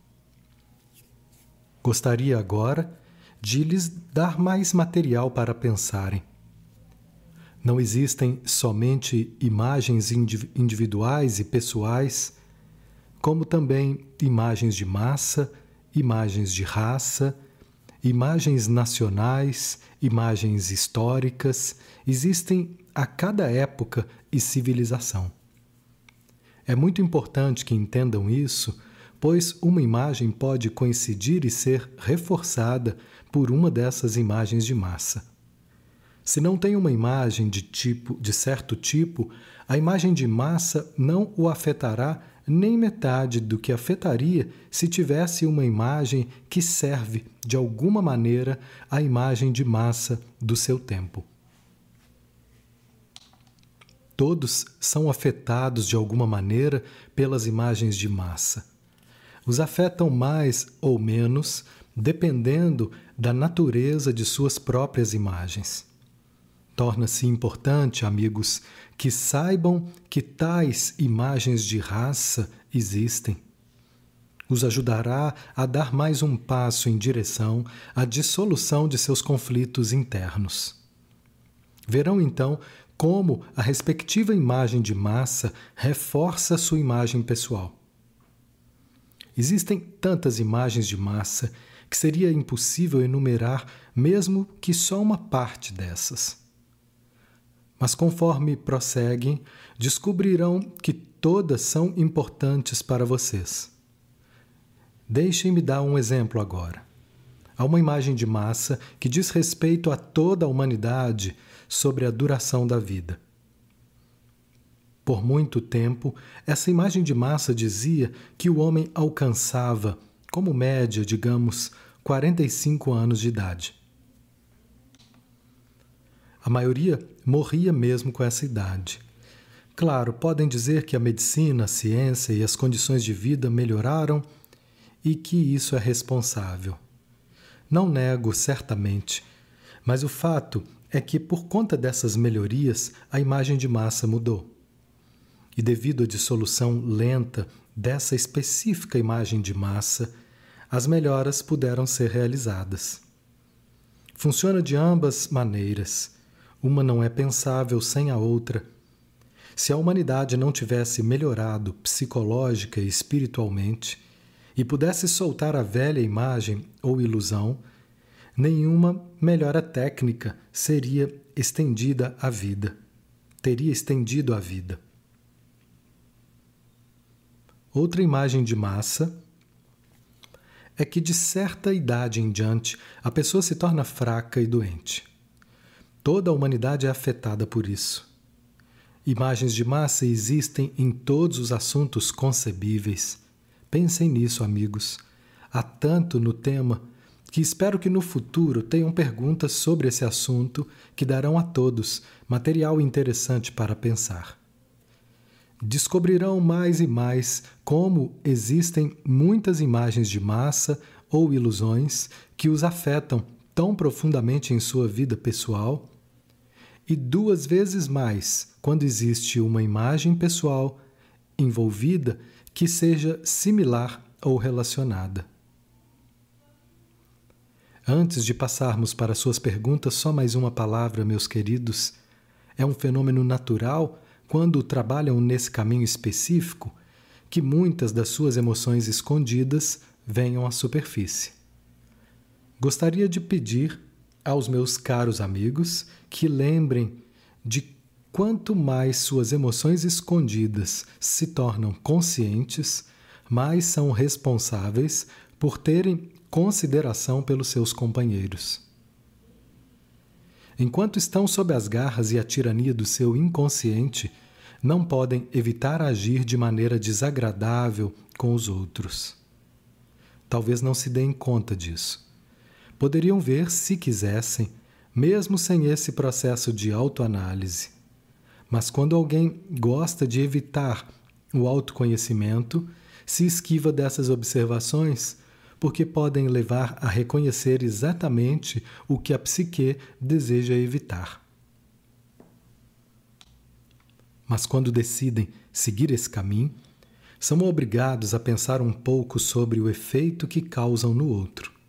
Speaker 1: Gostaria agora de lhes dar mais material para pensarem. Não existem somente imagens individuais e pessoais, como também imagens de massa, imagens de raça, imagens nacionais, imagens históricas, existem a cada época e civilização. É muito importante que entendam isso, pois uma imagem pode coincidir e ser reforçada por uma dessas imagens de massa. Se não tem uma imagem de tipo de certo tipo, a imagem de massa não o afetará nem metade do que afetaria se tivesse uma imagem que serve de alguma maneira à imagem de massa do seu tempo. Todos são afetados de alguma maneira pelas imagens de massa. Os afetam mais ou menos dependendo da natureza de suas próprias imagens. Torna-se importante, amigos, que saibam que tais imagens de raça existem. Os ajudará a dar mais um passo em direção à dissolução de seus conflitos internos. Verão então como a respectiva imagem de massa reforça sua imagem pessoal. Existem tantas imagens de massa que seria impossível enumerar mesmo que só uma parte dessas. Mas conforme prosseguem, descobrirão que todas são importantes para vocês. Deixem-me dar um exemplo agora. Há uma imagem de massa que diz respeito a toda a humanidade sobre a duração da vida. Por muito tempo, essa imagem de massa dizia que o homem alcançava, como média, digamos, 45 anos de idade. A maioria morria mesmo com essa idade. Claro, podem dizer que a medicina, a ciência e as condições de vida melhoraram e que isso é responsável. Não nego, certamente, mas o fato é que, por conta dessas melhorias, a imagem de massa mudou. E devido à dissolução lenta dessa específica imagem de massa, as melhoras puderam ser realizadas. Funciona de ambas maneiras. Uma não é pensável sem a outra. Se a humanidade não tivesse melhorado psicológica e espiritualmente e pudesse soltar a velha imagem ou ilusão, nenhuma melhora técnica seria estendida à vida, teria estendido a vida. Outra imagem de massa é que de certa idade em diante a pessoa se torna fraca e doente. Toda a humanidade é afetada por isso. Imagens de massa existem em todos os assuntos concebíveis. Pensem nisso, amigos. Há tanto no tema que espero que no futuro tenham perguntas sobre esse assunto que darão a todos material interessante para pensar. Descobrirão mais e mais como existem muitas imagens de massa ou ilusões que os afetam tão profundamente em sua vida pessoal e duas vezes mais quando existe uma imagem pessoal envolvida que seja similar ou relacionada. Antes de passarmos para suas perguntas, só mais uma palavra, meus queridos. É um fenômeno natural quando trabalham nesse caminho específico que muitas das suas emoções escondidas venham à superfície. Gostaria de pedir aos meus caros amigos que lembrem de quanto mais suas emoções escondidas se tornam conscientes, mais são responsáveis por terem consideração pelos seus companheiros. Enquanto estão sob as garras e a tirania do seu inconsciente, não podem evitar agir de maneira desagradável com os outros. Talvez não se deem conta disso poderiam ver se quisessem, mesmo sem esse processo de autoanálise. Mas quando alguém gosta de evitar o autoconhecimento, se esquiva dessas observações, porque podem levar a reconhecer exatamente o que a psique deseja evitar. Mas quando decidem seguir esse caminho, são obrigados a pensar um pouco sobre o efeito que causam no outro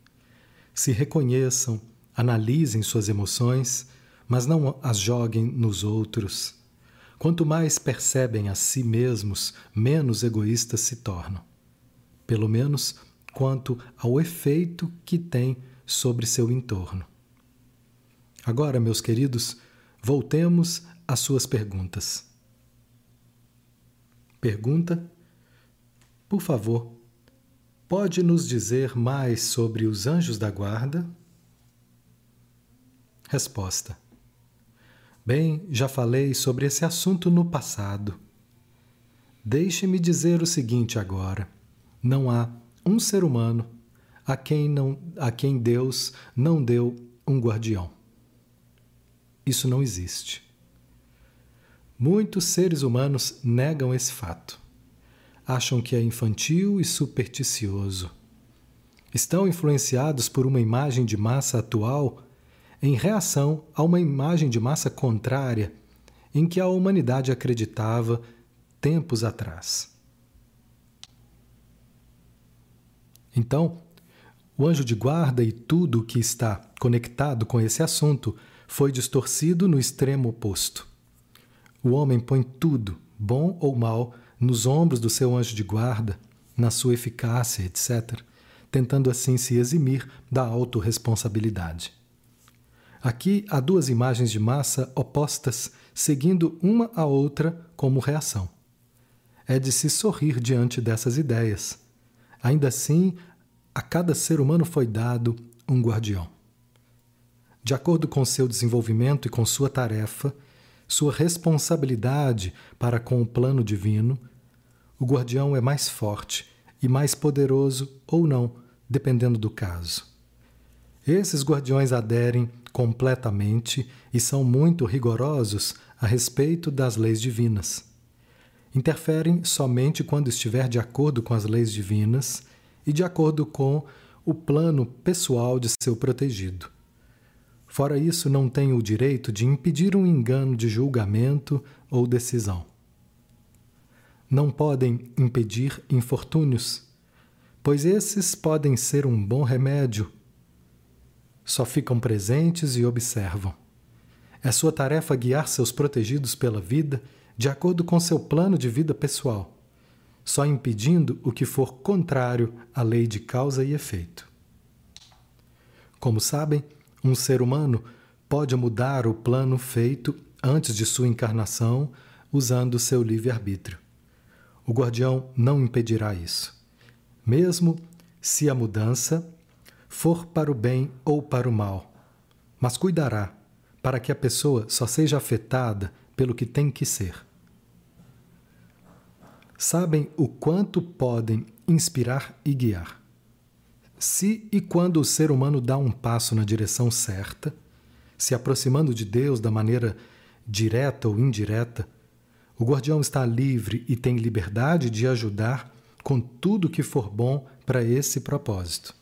Speaker 1: se reconheçam, analisem suas emoções, mas não as joguem nos outros. Quanto mais percebem a si mesmos, menos egoístas se tornam. Pelo menos quanto ao efeito que tem sobre seu entorno. Agora, meus queridos, voltemos às suas perguntas. Pergunta: Por favor, pode nos dizer mais sobre os anjos da guarda? Resposta: Bem, já falei sobre esse assunto no passado. Deixe-me dizer o seguinte agora: não há um ser humano a quem, não, a quem Deus não deu um guardião. Isso não existe. Muitos seres humanos negam esse fato. Acham que é infantil e supersticioso. Estão influenciados por uma imagem de massa atual em reação a uma imagem de massa contrária em que a humanidade acreditava tempos atrás. Então, o anjo de guarda e tudo o que está conectado com esse assunto foi distorcido no extremo oposto. O homem põe tudo, bom ou mal, nos ombros do seu anjo de guarda, na sua eficácia, etc., tentando assim se eximir da autorresponsabilidade. Aqui há duas imagens de massa opostas, seguindo uma a outra como reação. É de se sorrir diante dessas ideias. Ainda assim, a cada ser humano foi dado um guardião. De acordo com seu desenvolvimento e com sua tarefa, sua responsabilidade para com o plano divino, o guardião é mais forte e mais poderoso ou não, dependendo do caso. Esses guardiões aderem completamente e são muito rigorosos a respeito das leis divinas. Interferem somente quando estiver de acordo com as leis divinas e de acordo com o plano pessoal de seu protegido. Fora isso, não tem o direito de impedir um engano de julgamento ou decisão. Não podem impedir infortúnios, pois esses podem ser um bom remédio só ficam presentes e observam. É sua tarefa guiar seus protegidos pela vida de acordo com seu plano de vida pessoal, só impedindo o que for contrário à lei de causa e efeito. Como sabem, um ser humano pode mudar o plano feito antes de sua encarnação usando seu livre-arbítrio. O guardião não impedirá isso, mesmo se a mudança for para o bem ou para o mal, mas cuidará para que a pessoa só seja afetada pelo que tem que ser. Sabem o quanto podem inspirar e guiar. Se e quando o ser humano dá um passo na direção certa, se aproximando de Deus da maneira direta ou indireta, o guardião está livre e tem liberdade de ajudar com tudo que for bom para esse propósito.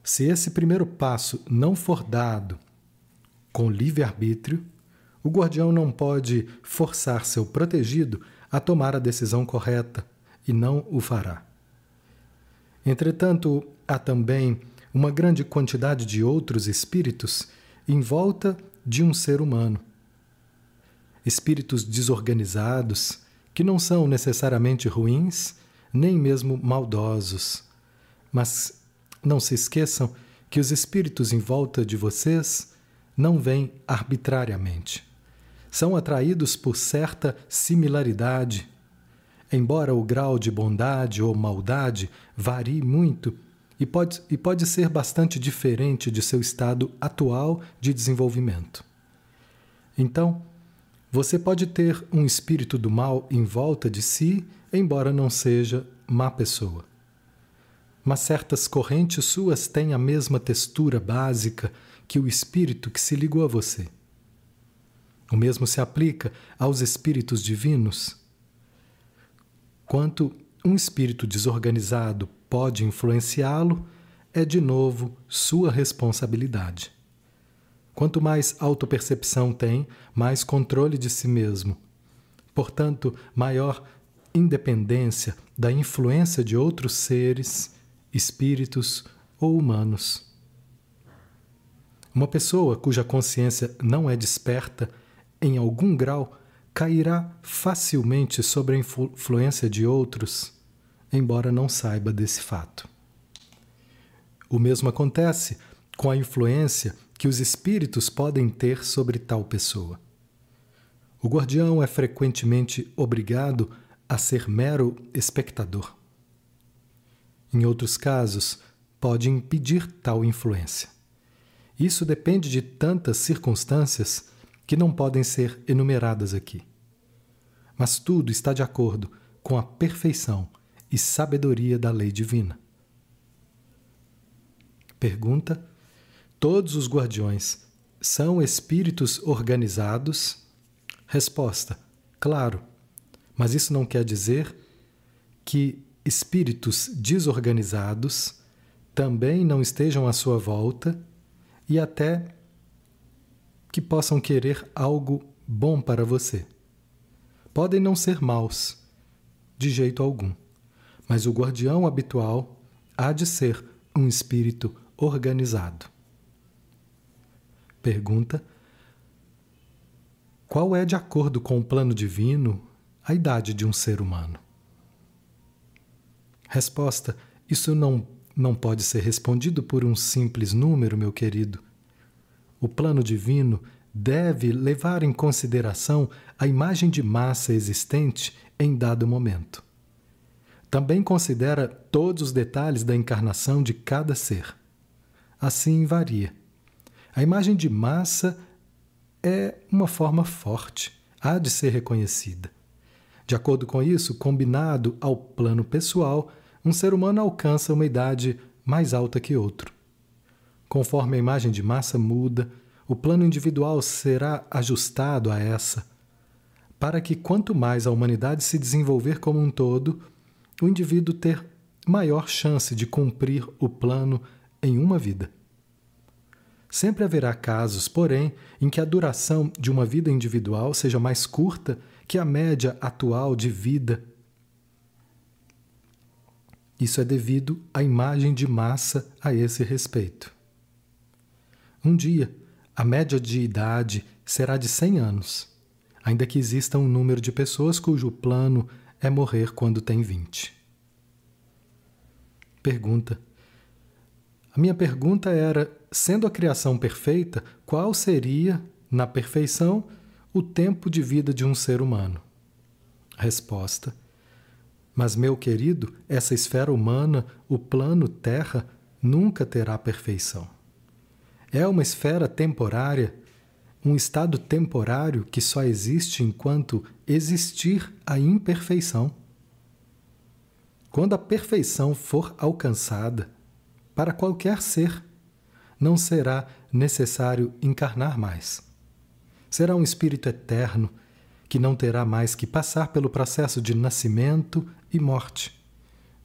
Speaker 1: Se esse primeiro passo não for dado com livre-arbítrio, o guardião não pode forçar seu protegido a tomar a decisão correta e não o fará. Entretanto, há também uma grande quantidade de outros espíritos em volta de um ser humano. Espíritos desorganizados, que não são necessariamente ruins, nem mesmo maldosos, mas não se esqueçam que os espíritos em volta de vocês não vêm arbitrariamente. São atraídos por certa similaridade. Embora o grau de bondade ou maldade varie muito e pode, e pode ser bastante diferente de seu estado atual de desenvolvimento. Então, você pode ter um espírito do mal em volta de si, embora não seja má pessoa mas certas correntes suas têm a mesma textura básica que o espírito que se ligou a você. O mesmo se aplica aos espíritos divinos. Quanto um espírito desorganizado pode influenciá-lo, é de novo sua responsabilidade. Quanto mais autopercepção tem, mais controle de si mesmo. Portanto, maior independência da influência de outros seres espíritos ou humanos. Uma pessoa cuja consciência não é desperta, em algum grau, cairá facilmente sobre a influência de outros, embora não saiba desse fato. O mesmo acontece com a influência que os espíritos podem ter sobre tal pessoa. O guardião é frequentemente obrigado a ser mero espectador. Em outros casos, pode impedir tal influência. Isso depende de tantas circunstâncias que não podem ser enumeradas aqui. Mas tudo está de acordo com a perfeição e sabedoria da lei divina. Pergunta: Todos os guardiões são espíritos organizados? Resposta: Claro, mas isso não quer dizer que espíritos desorganizados também não estejam à sua volta e até que possam querer algo bom para você. Podem não ser maus, de jeito algum, mas o guardião habitual há de ser um espírito organizado. Pergunta: Qual é, de acordo com o plano divino, a idade de um ser humano? Resposta: Isso não, não pode ser respondido por um simples número, meu querido. O plano divino deve levar em consideração a imagem de massa existente em dado momento. Também considera todos os detalhes da encarnação de cada ser. Assim varia. A imagem de massa é uma forma forte, há de ser reconhecida. De acordo com isso, combinado ao plano pessoal, um ser humano alcança uma idade mais alta que outro. Conforme a imagem de massa muda, o plano individual será ajustado a essa, para que quanto mais a humanidade se desenvolver como um todo, o indivíduo ter maior chance de cumprir o plano em uma vida. Sempre haverá casos, porém, em que a duração de uma vida individual seja mais curta que a média atual de vida. Isso é devido à imagem de massa a esse respeito. Um dia, a média de idade será de 100 anos, ainda que exista um número de pessoas cujo plano é morrer quando tem 20. Pergunta: A minha pergunta era: sendo a criação perfeita, qual seria, na perfeição, o tempo de vida de um ser humano? Resposta: Mas, meu querido, essa esfera humana, o plano Terra, nunca terá perfeição. É uma esfera temporária, um estado temporário que só existe enquanto existir a imperfeição. Quando a perfeição for alcançada, para qualquer ser, não será necessário encarnar mais. Será um espírito eterno que não terá mais que passar pelo processo de nascimento e morte.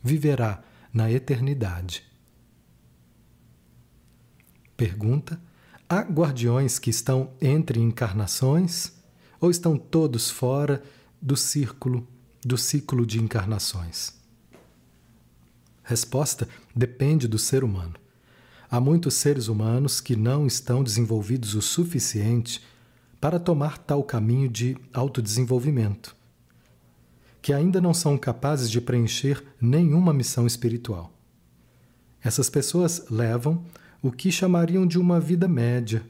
Speaker 1: Viverá na eternidade. Pergunta: há guardiões que estão entre encarnações ou estão todos fora do círculo do ciclo de encarnações? Resposta: depende do ser humano. Há muitos seres humanos que não estão desenvolvidos o suficiente para tomar tal caminho de autodesenvolvimento, que ainda não são capazes de preencher nenhuma missão espiritual. Essas pessoas levam o que chamariam de uma vida média.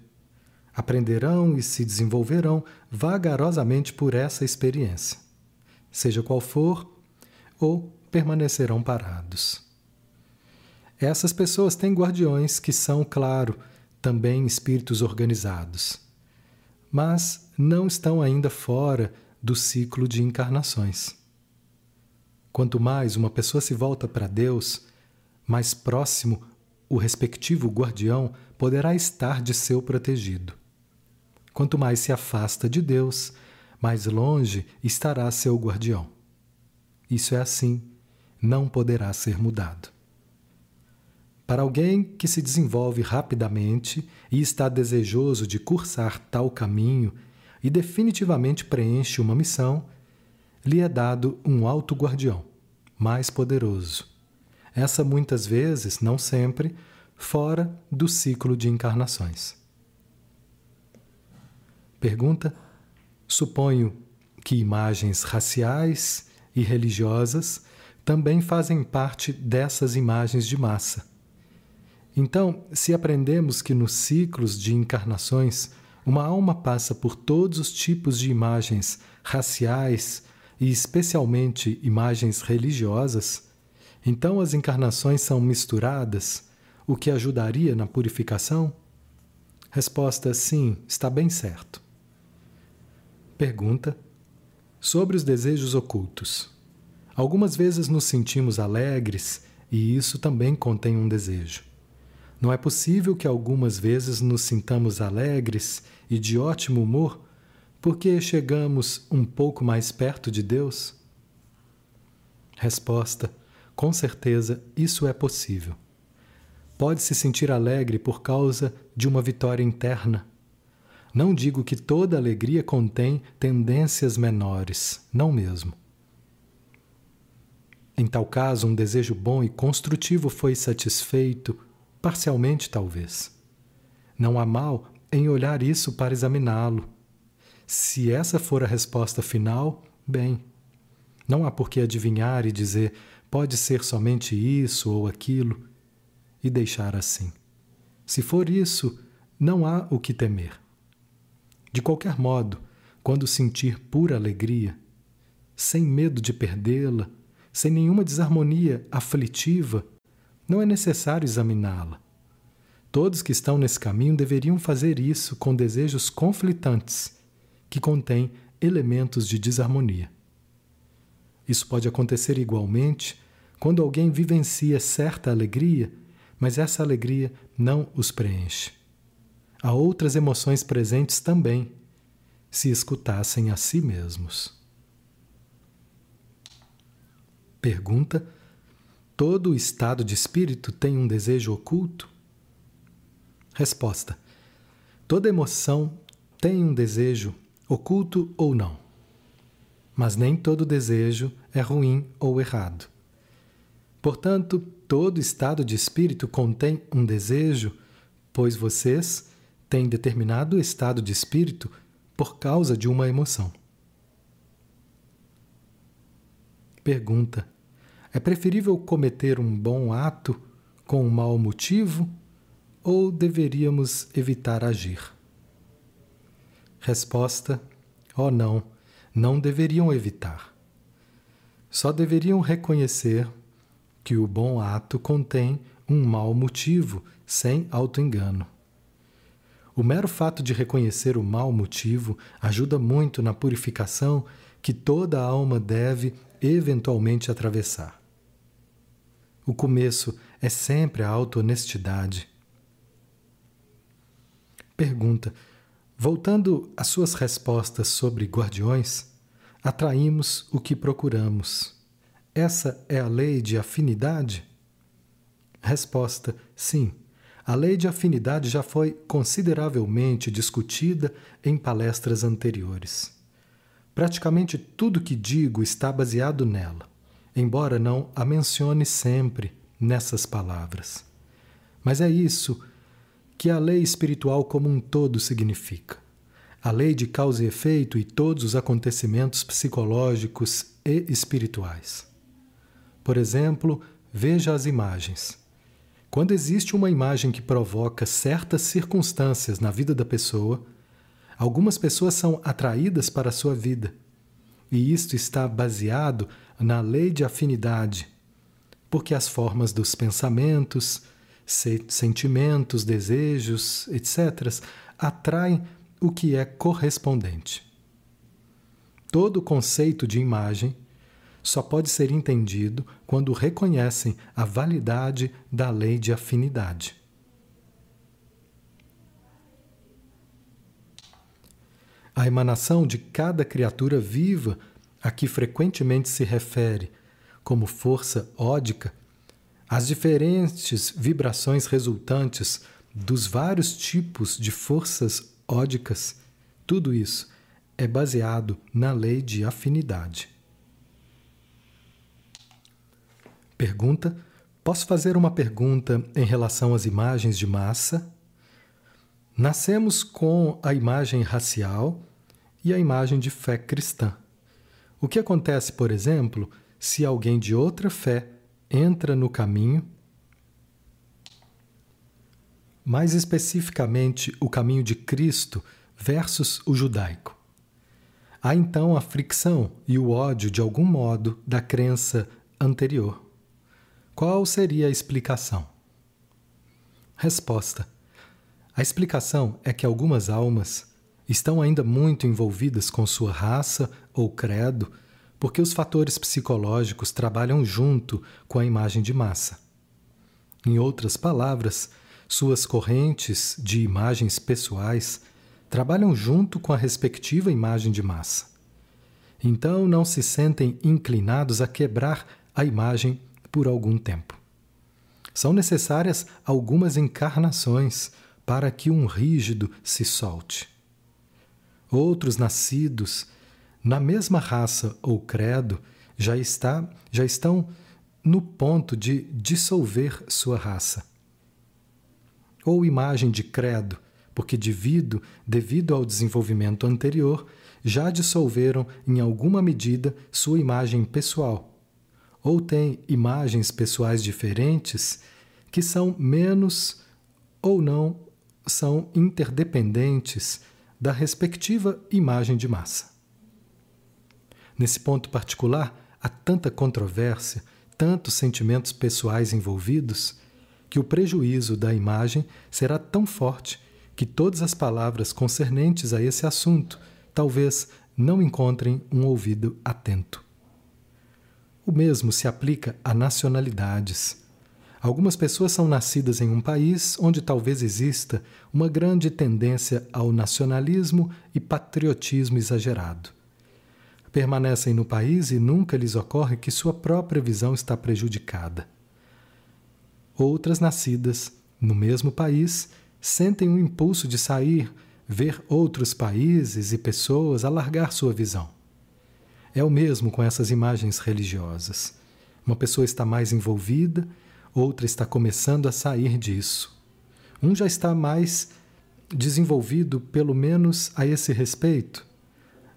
Speaker 1: Aprenderão e se desenvolverão vagarosamente por essa experiência, seja qual for, ou permanecerão parados. Essas pessoas têm guardiões que são, claro, também espíritos organizados, mas não estão ainda fora do ciclo de encarnações. Quanto mais uma pessoa se volta para Deus, mais próximo o respectivo guardião poderá estar de seu protegido. Quanto mais se afasta de Deus, mais longe estará seu guardião. Isso é assim, não poderá ser mudado. Para alguém que se desenvolve rapidamente e está desejoso de cursar tal caminho e definitivamente preenche uma missão, lhe é dado um alto guardião, mais poderoso. Essa muitas vezes, não sempre, fora do ciclo de encarnações. Pergunta: Suponho que imagens raciais e religiosas também fazem parte dessas imagens de massa Então, se aprendemos que nos ciclos de encarnações uma alma passa por todos os tipos de imagens raciais e especialmente imagens religiosas, então as encarnações são misturadas, o que ajudaria na purificação? Resposta: sim, está bem certo. Pergunta: sobre os desejos ocultos. Algumas vezes nos sentimos alegres e isso também contém um desejo. Não é possível que algumas vezes nos sintamos alegres e de ótimo humor porque chegamos um pouco mais perto de Deus? Resposta: com certeza isso é possível. Pode se sentir alegre por causa de uma vitória interna. Não digo que toda alegria contém tendências menores, não mesmo. Em tal caso, um desejo bom e construtivo foi satisfeito Parcialmente, talvez. Não há mal em olhar isso para examiná-lo. Se essa for a resposta final, bem. Não há por que adivinhar e dizer pode ser somente isso ou aquilo e deixar assim. Se for isso, não há o que temer. De qualquer modo, quando sentir pura alegria, sem medo de perdê-la, sem nenhuma desarmonia aflitiva, não é necessário examiná-la. Todos que estão nesse caminho deveriam fazer isso com desejos conflitantes, que contêm elementos de desarmonia. Isso pode acontecer igualmente quando alguém vivencia certa alegria, mas essa alegria não os preenche. Há outras emoções presentes também, se escutassem a si mesmos. Pergunta Todo estado de espírito tem um desejo oculto? Resposta: Toda emoção tem um desejo, oculto ou não. Mas nem todo desejo é ruim ou errado. Portanto, todo estado de espírito contém um desejo, pois vocês têm determinado estado de espírito por causa de uma emoção. Pergunta: é preferível cometer um bom ato com um mau motivo ou deveríamos evitar agir? Resposta: Oh, não, não deveriam evitar. Só deveriam reconhecer que o bom ato contém um mau motivo, sem auto-engano. O mero fato de reconhecer o mau motivo ajuda muito na purificação que toda alma deve eventualmente atravessar. O começo é sempre a auto-honestidade. Pergunta: Voltando às suas respostas sobre guardiões, atraímos o que procuramos. Essa é a lei de afinidade? Resposta: sim. A lei de afinidade já foi consideravelmente discutida em palestras anteriores. Praticamente tudo que digo está baseado nela embora não a mencione sempre nessas palavras. Mas é isso que a lei espiritual como um todo significa. A lei de causa e efeito e todos os acontecimentos psicológicos e espirituais. Por exemplo, veja as imagens. Quando existe uma imagem que provoca certas circunstâncias na vida da pessoa, algumas pessoas são atraídas para a sua vida. E isto está baseado na lei de afinidade, porque as formas dos pensamentos, sentimentos, desejos, etc., atraem o que é correspondente. Todo conceito de imagem só pode ser entendido quando reconhecem a validade da lei de afinidade. A emanação de cada criatura viva a que frequentemente se refere como força ódica, as diferentes vibrações resultantes dos vários tipos de forças ódicas, tudo isso é baseado na lei de afinidade. Pergunta: Posso fazer uma pergunta em relação às imagens de massa? Nascemos com a imagem racial e a imagem de fé cristã. O que acontece, por exemplo, se alguém de outra fé entra no caminho? mais especificamente o caminho de Cristo versus o judaico. Há então a fricção e o ódio, de algum modo, da crença anterior. Qual seria a explicação? Resposta: A explicação é que algumas almas estão ainda muito envolvidas com sua raça ou credo, porque os fatores psicológicos trabalham junto com a imagem de massa. Em outras palavras, suas correntes de imagens pessoais trabalham junto com a respectiva imagem de massa. Então não se sentem inclinados a quebrar a imagem por algum tempo. São necessárias algumas encarnações para que um rígido se solte. Outros nascidos na mesma raça ou credo já está já estão no ponto de dissolver sua raça. Ou imagem de credo porque devido, devido ao desenvolvimento anterior, já dissolveram em alguma medida sua imagem pessoal, ou têm imagens pessoais diferentes que são menos ou não são interdependentes da respectiva imagem de massa. Nesse ponto particular, há tanta controvérsia, tantos sentimentos pessoais envolvidos, que o prejuízo da imagem será tão forte que todas as palavras concernentes a esse assunto talvez não encontrem um ouvido atento. O mesmo se aplica a nacionalidades. Algumas pessoas são nascidas em um país onde talvez exista uma grande tendência ao nacionalismo e patriotismo exagerado. Permanecem no país e nunca lhes ocorre que sua própria visão está prejudicada. Outras nascidas no mesmo país sentem um impulso de sair, ver outros países e pessoas, alargar sua visão. É o mesmo com essas imagens religiosas. Uma pessoa está mais envolvida, outra está começando a sair disso. Um já está mais desenvolvido, pelo menos a esse respeito.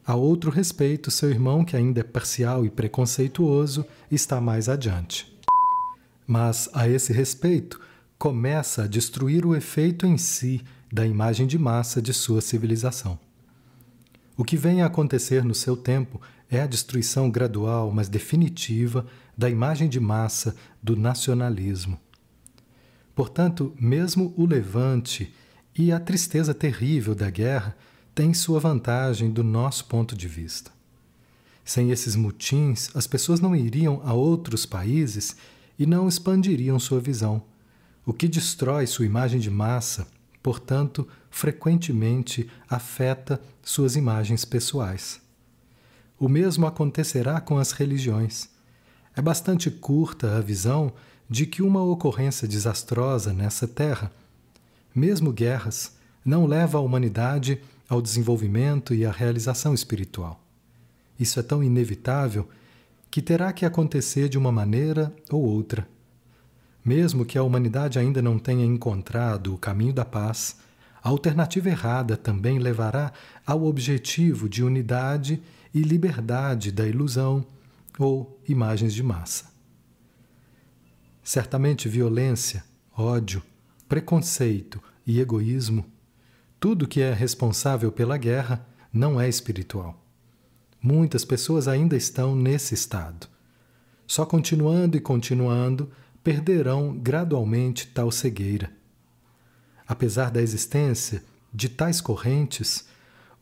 Speaker 1: A outro respeito, seu irmão, que ainda é parcial e preconceituoso, está mais adiante. Mas a esse respeito, começa a destruir o efeito em si da imagem de massa de sua civilização. O que vem a acontecer no seu tempo é a destruição gradual, mas definitiva, da imagem de massa do nacionalismo. Portanto, mesmo o levante e a tristeza terrível da guerra têm sua vantagem do nosso ponto de vista. Sem esses mutins, as pessoas não iriam a outros países e não expandiriam sua visão o que destrói sua imagem de massa, portanto, frequentemente afeta suas imagens pessoais. O mesmo acontecerá com as religiões. É bastante curta a visão de que uma ocorrência desastrosa nessa terra, mesmo guerras, não leva a humanidade ao desenvolvimento e à realização espiritual. Isso é tão inevitável que terá que acontecer de uma maneira ou outra. Mesmo que a humanidade ainda não tenha encontrado o caminho da paz, a alternativa errada também levará ao objetivo de unidade e liberdade da ilusão ou imagens de massa. Certamente violência, ódio, preconceito e egoísmo, tudo que é responsável pela guerra, não é espiritual. Muitas pessoas ainda estão nesse estado. Só continuando e continuando perderão gradualmente tal cegueira. Apesar da existência de tais correntes,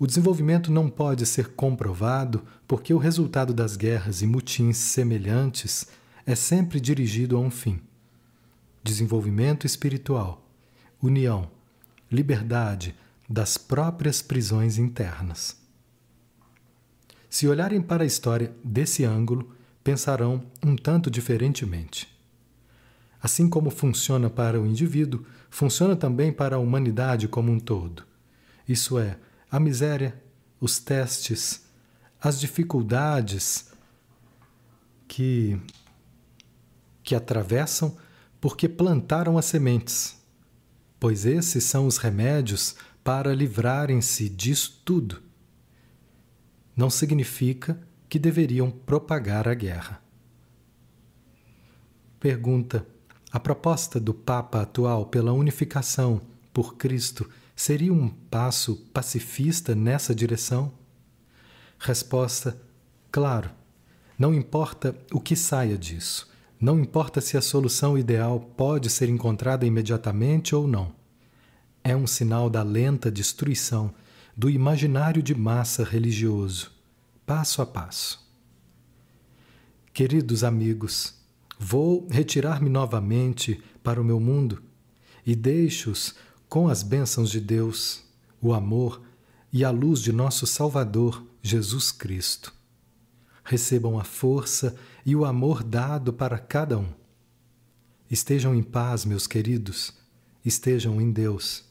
Speaker 1: o desenvolvimento não pode ser comprovado porque o resultado das guerras e mutins semelhantes é sempre dirigido a um fim: desenvolvimento espiritual, união, liberdade das próprias prisões internas. Se olharem para a história desse ângulo, pensarão um tanto diferentemente. Assim como funciona para o indivíduo, funciona também para a humanidade como um todo. Isso é, a miséria, os testes, as dificuldades que, que atravessam porque plantaram as sementes, pois esses são os remédios para livrarem-se disso tudo. Não significa que deveriam propagar a guerra. Pergunta: a proposta do Papa atual pela unificação, por Cristo seria um passo pacifista nessa direção? Resposta: claro. Não importa o que saia disso. Não importa se a solução ideal pode ser encontrada imediatamente ou não. É um sinal da lenta destruição do imaginário de massa religioso, passo a passo. Queridos amigos, vou retirar-me novamente para o meu mundo e deixo-os com as bênçãos de Deus, o amor e a luz de nosso Salvador, Jesus Cristo. Recebam a força e o amor dado para cada um. Estejam em paz, meus queridos, estejam em Deus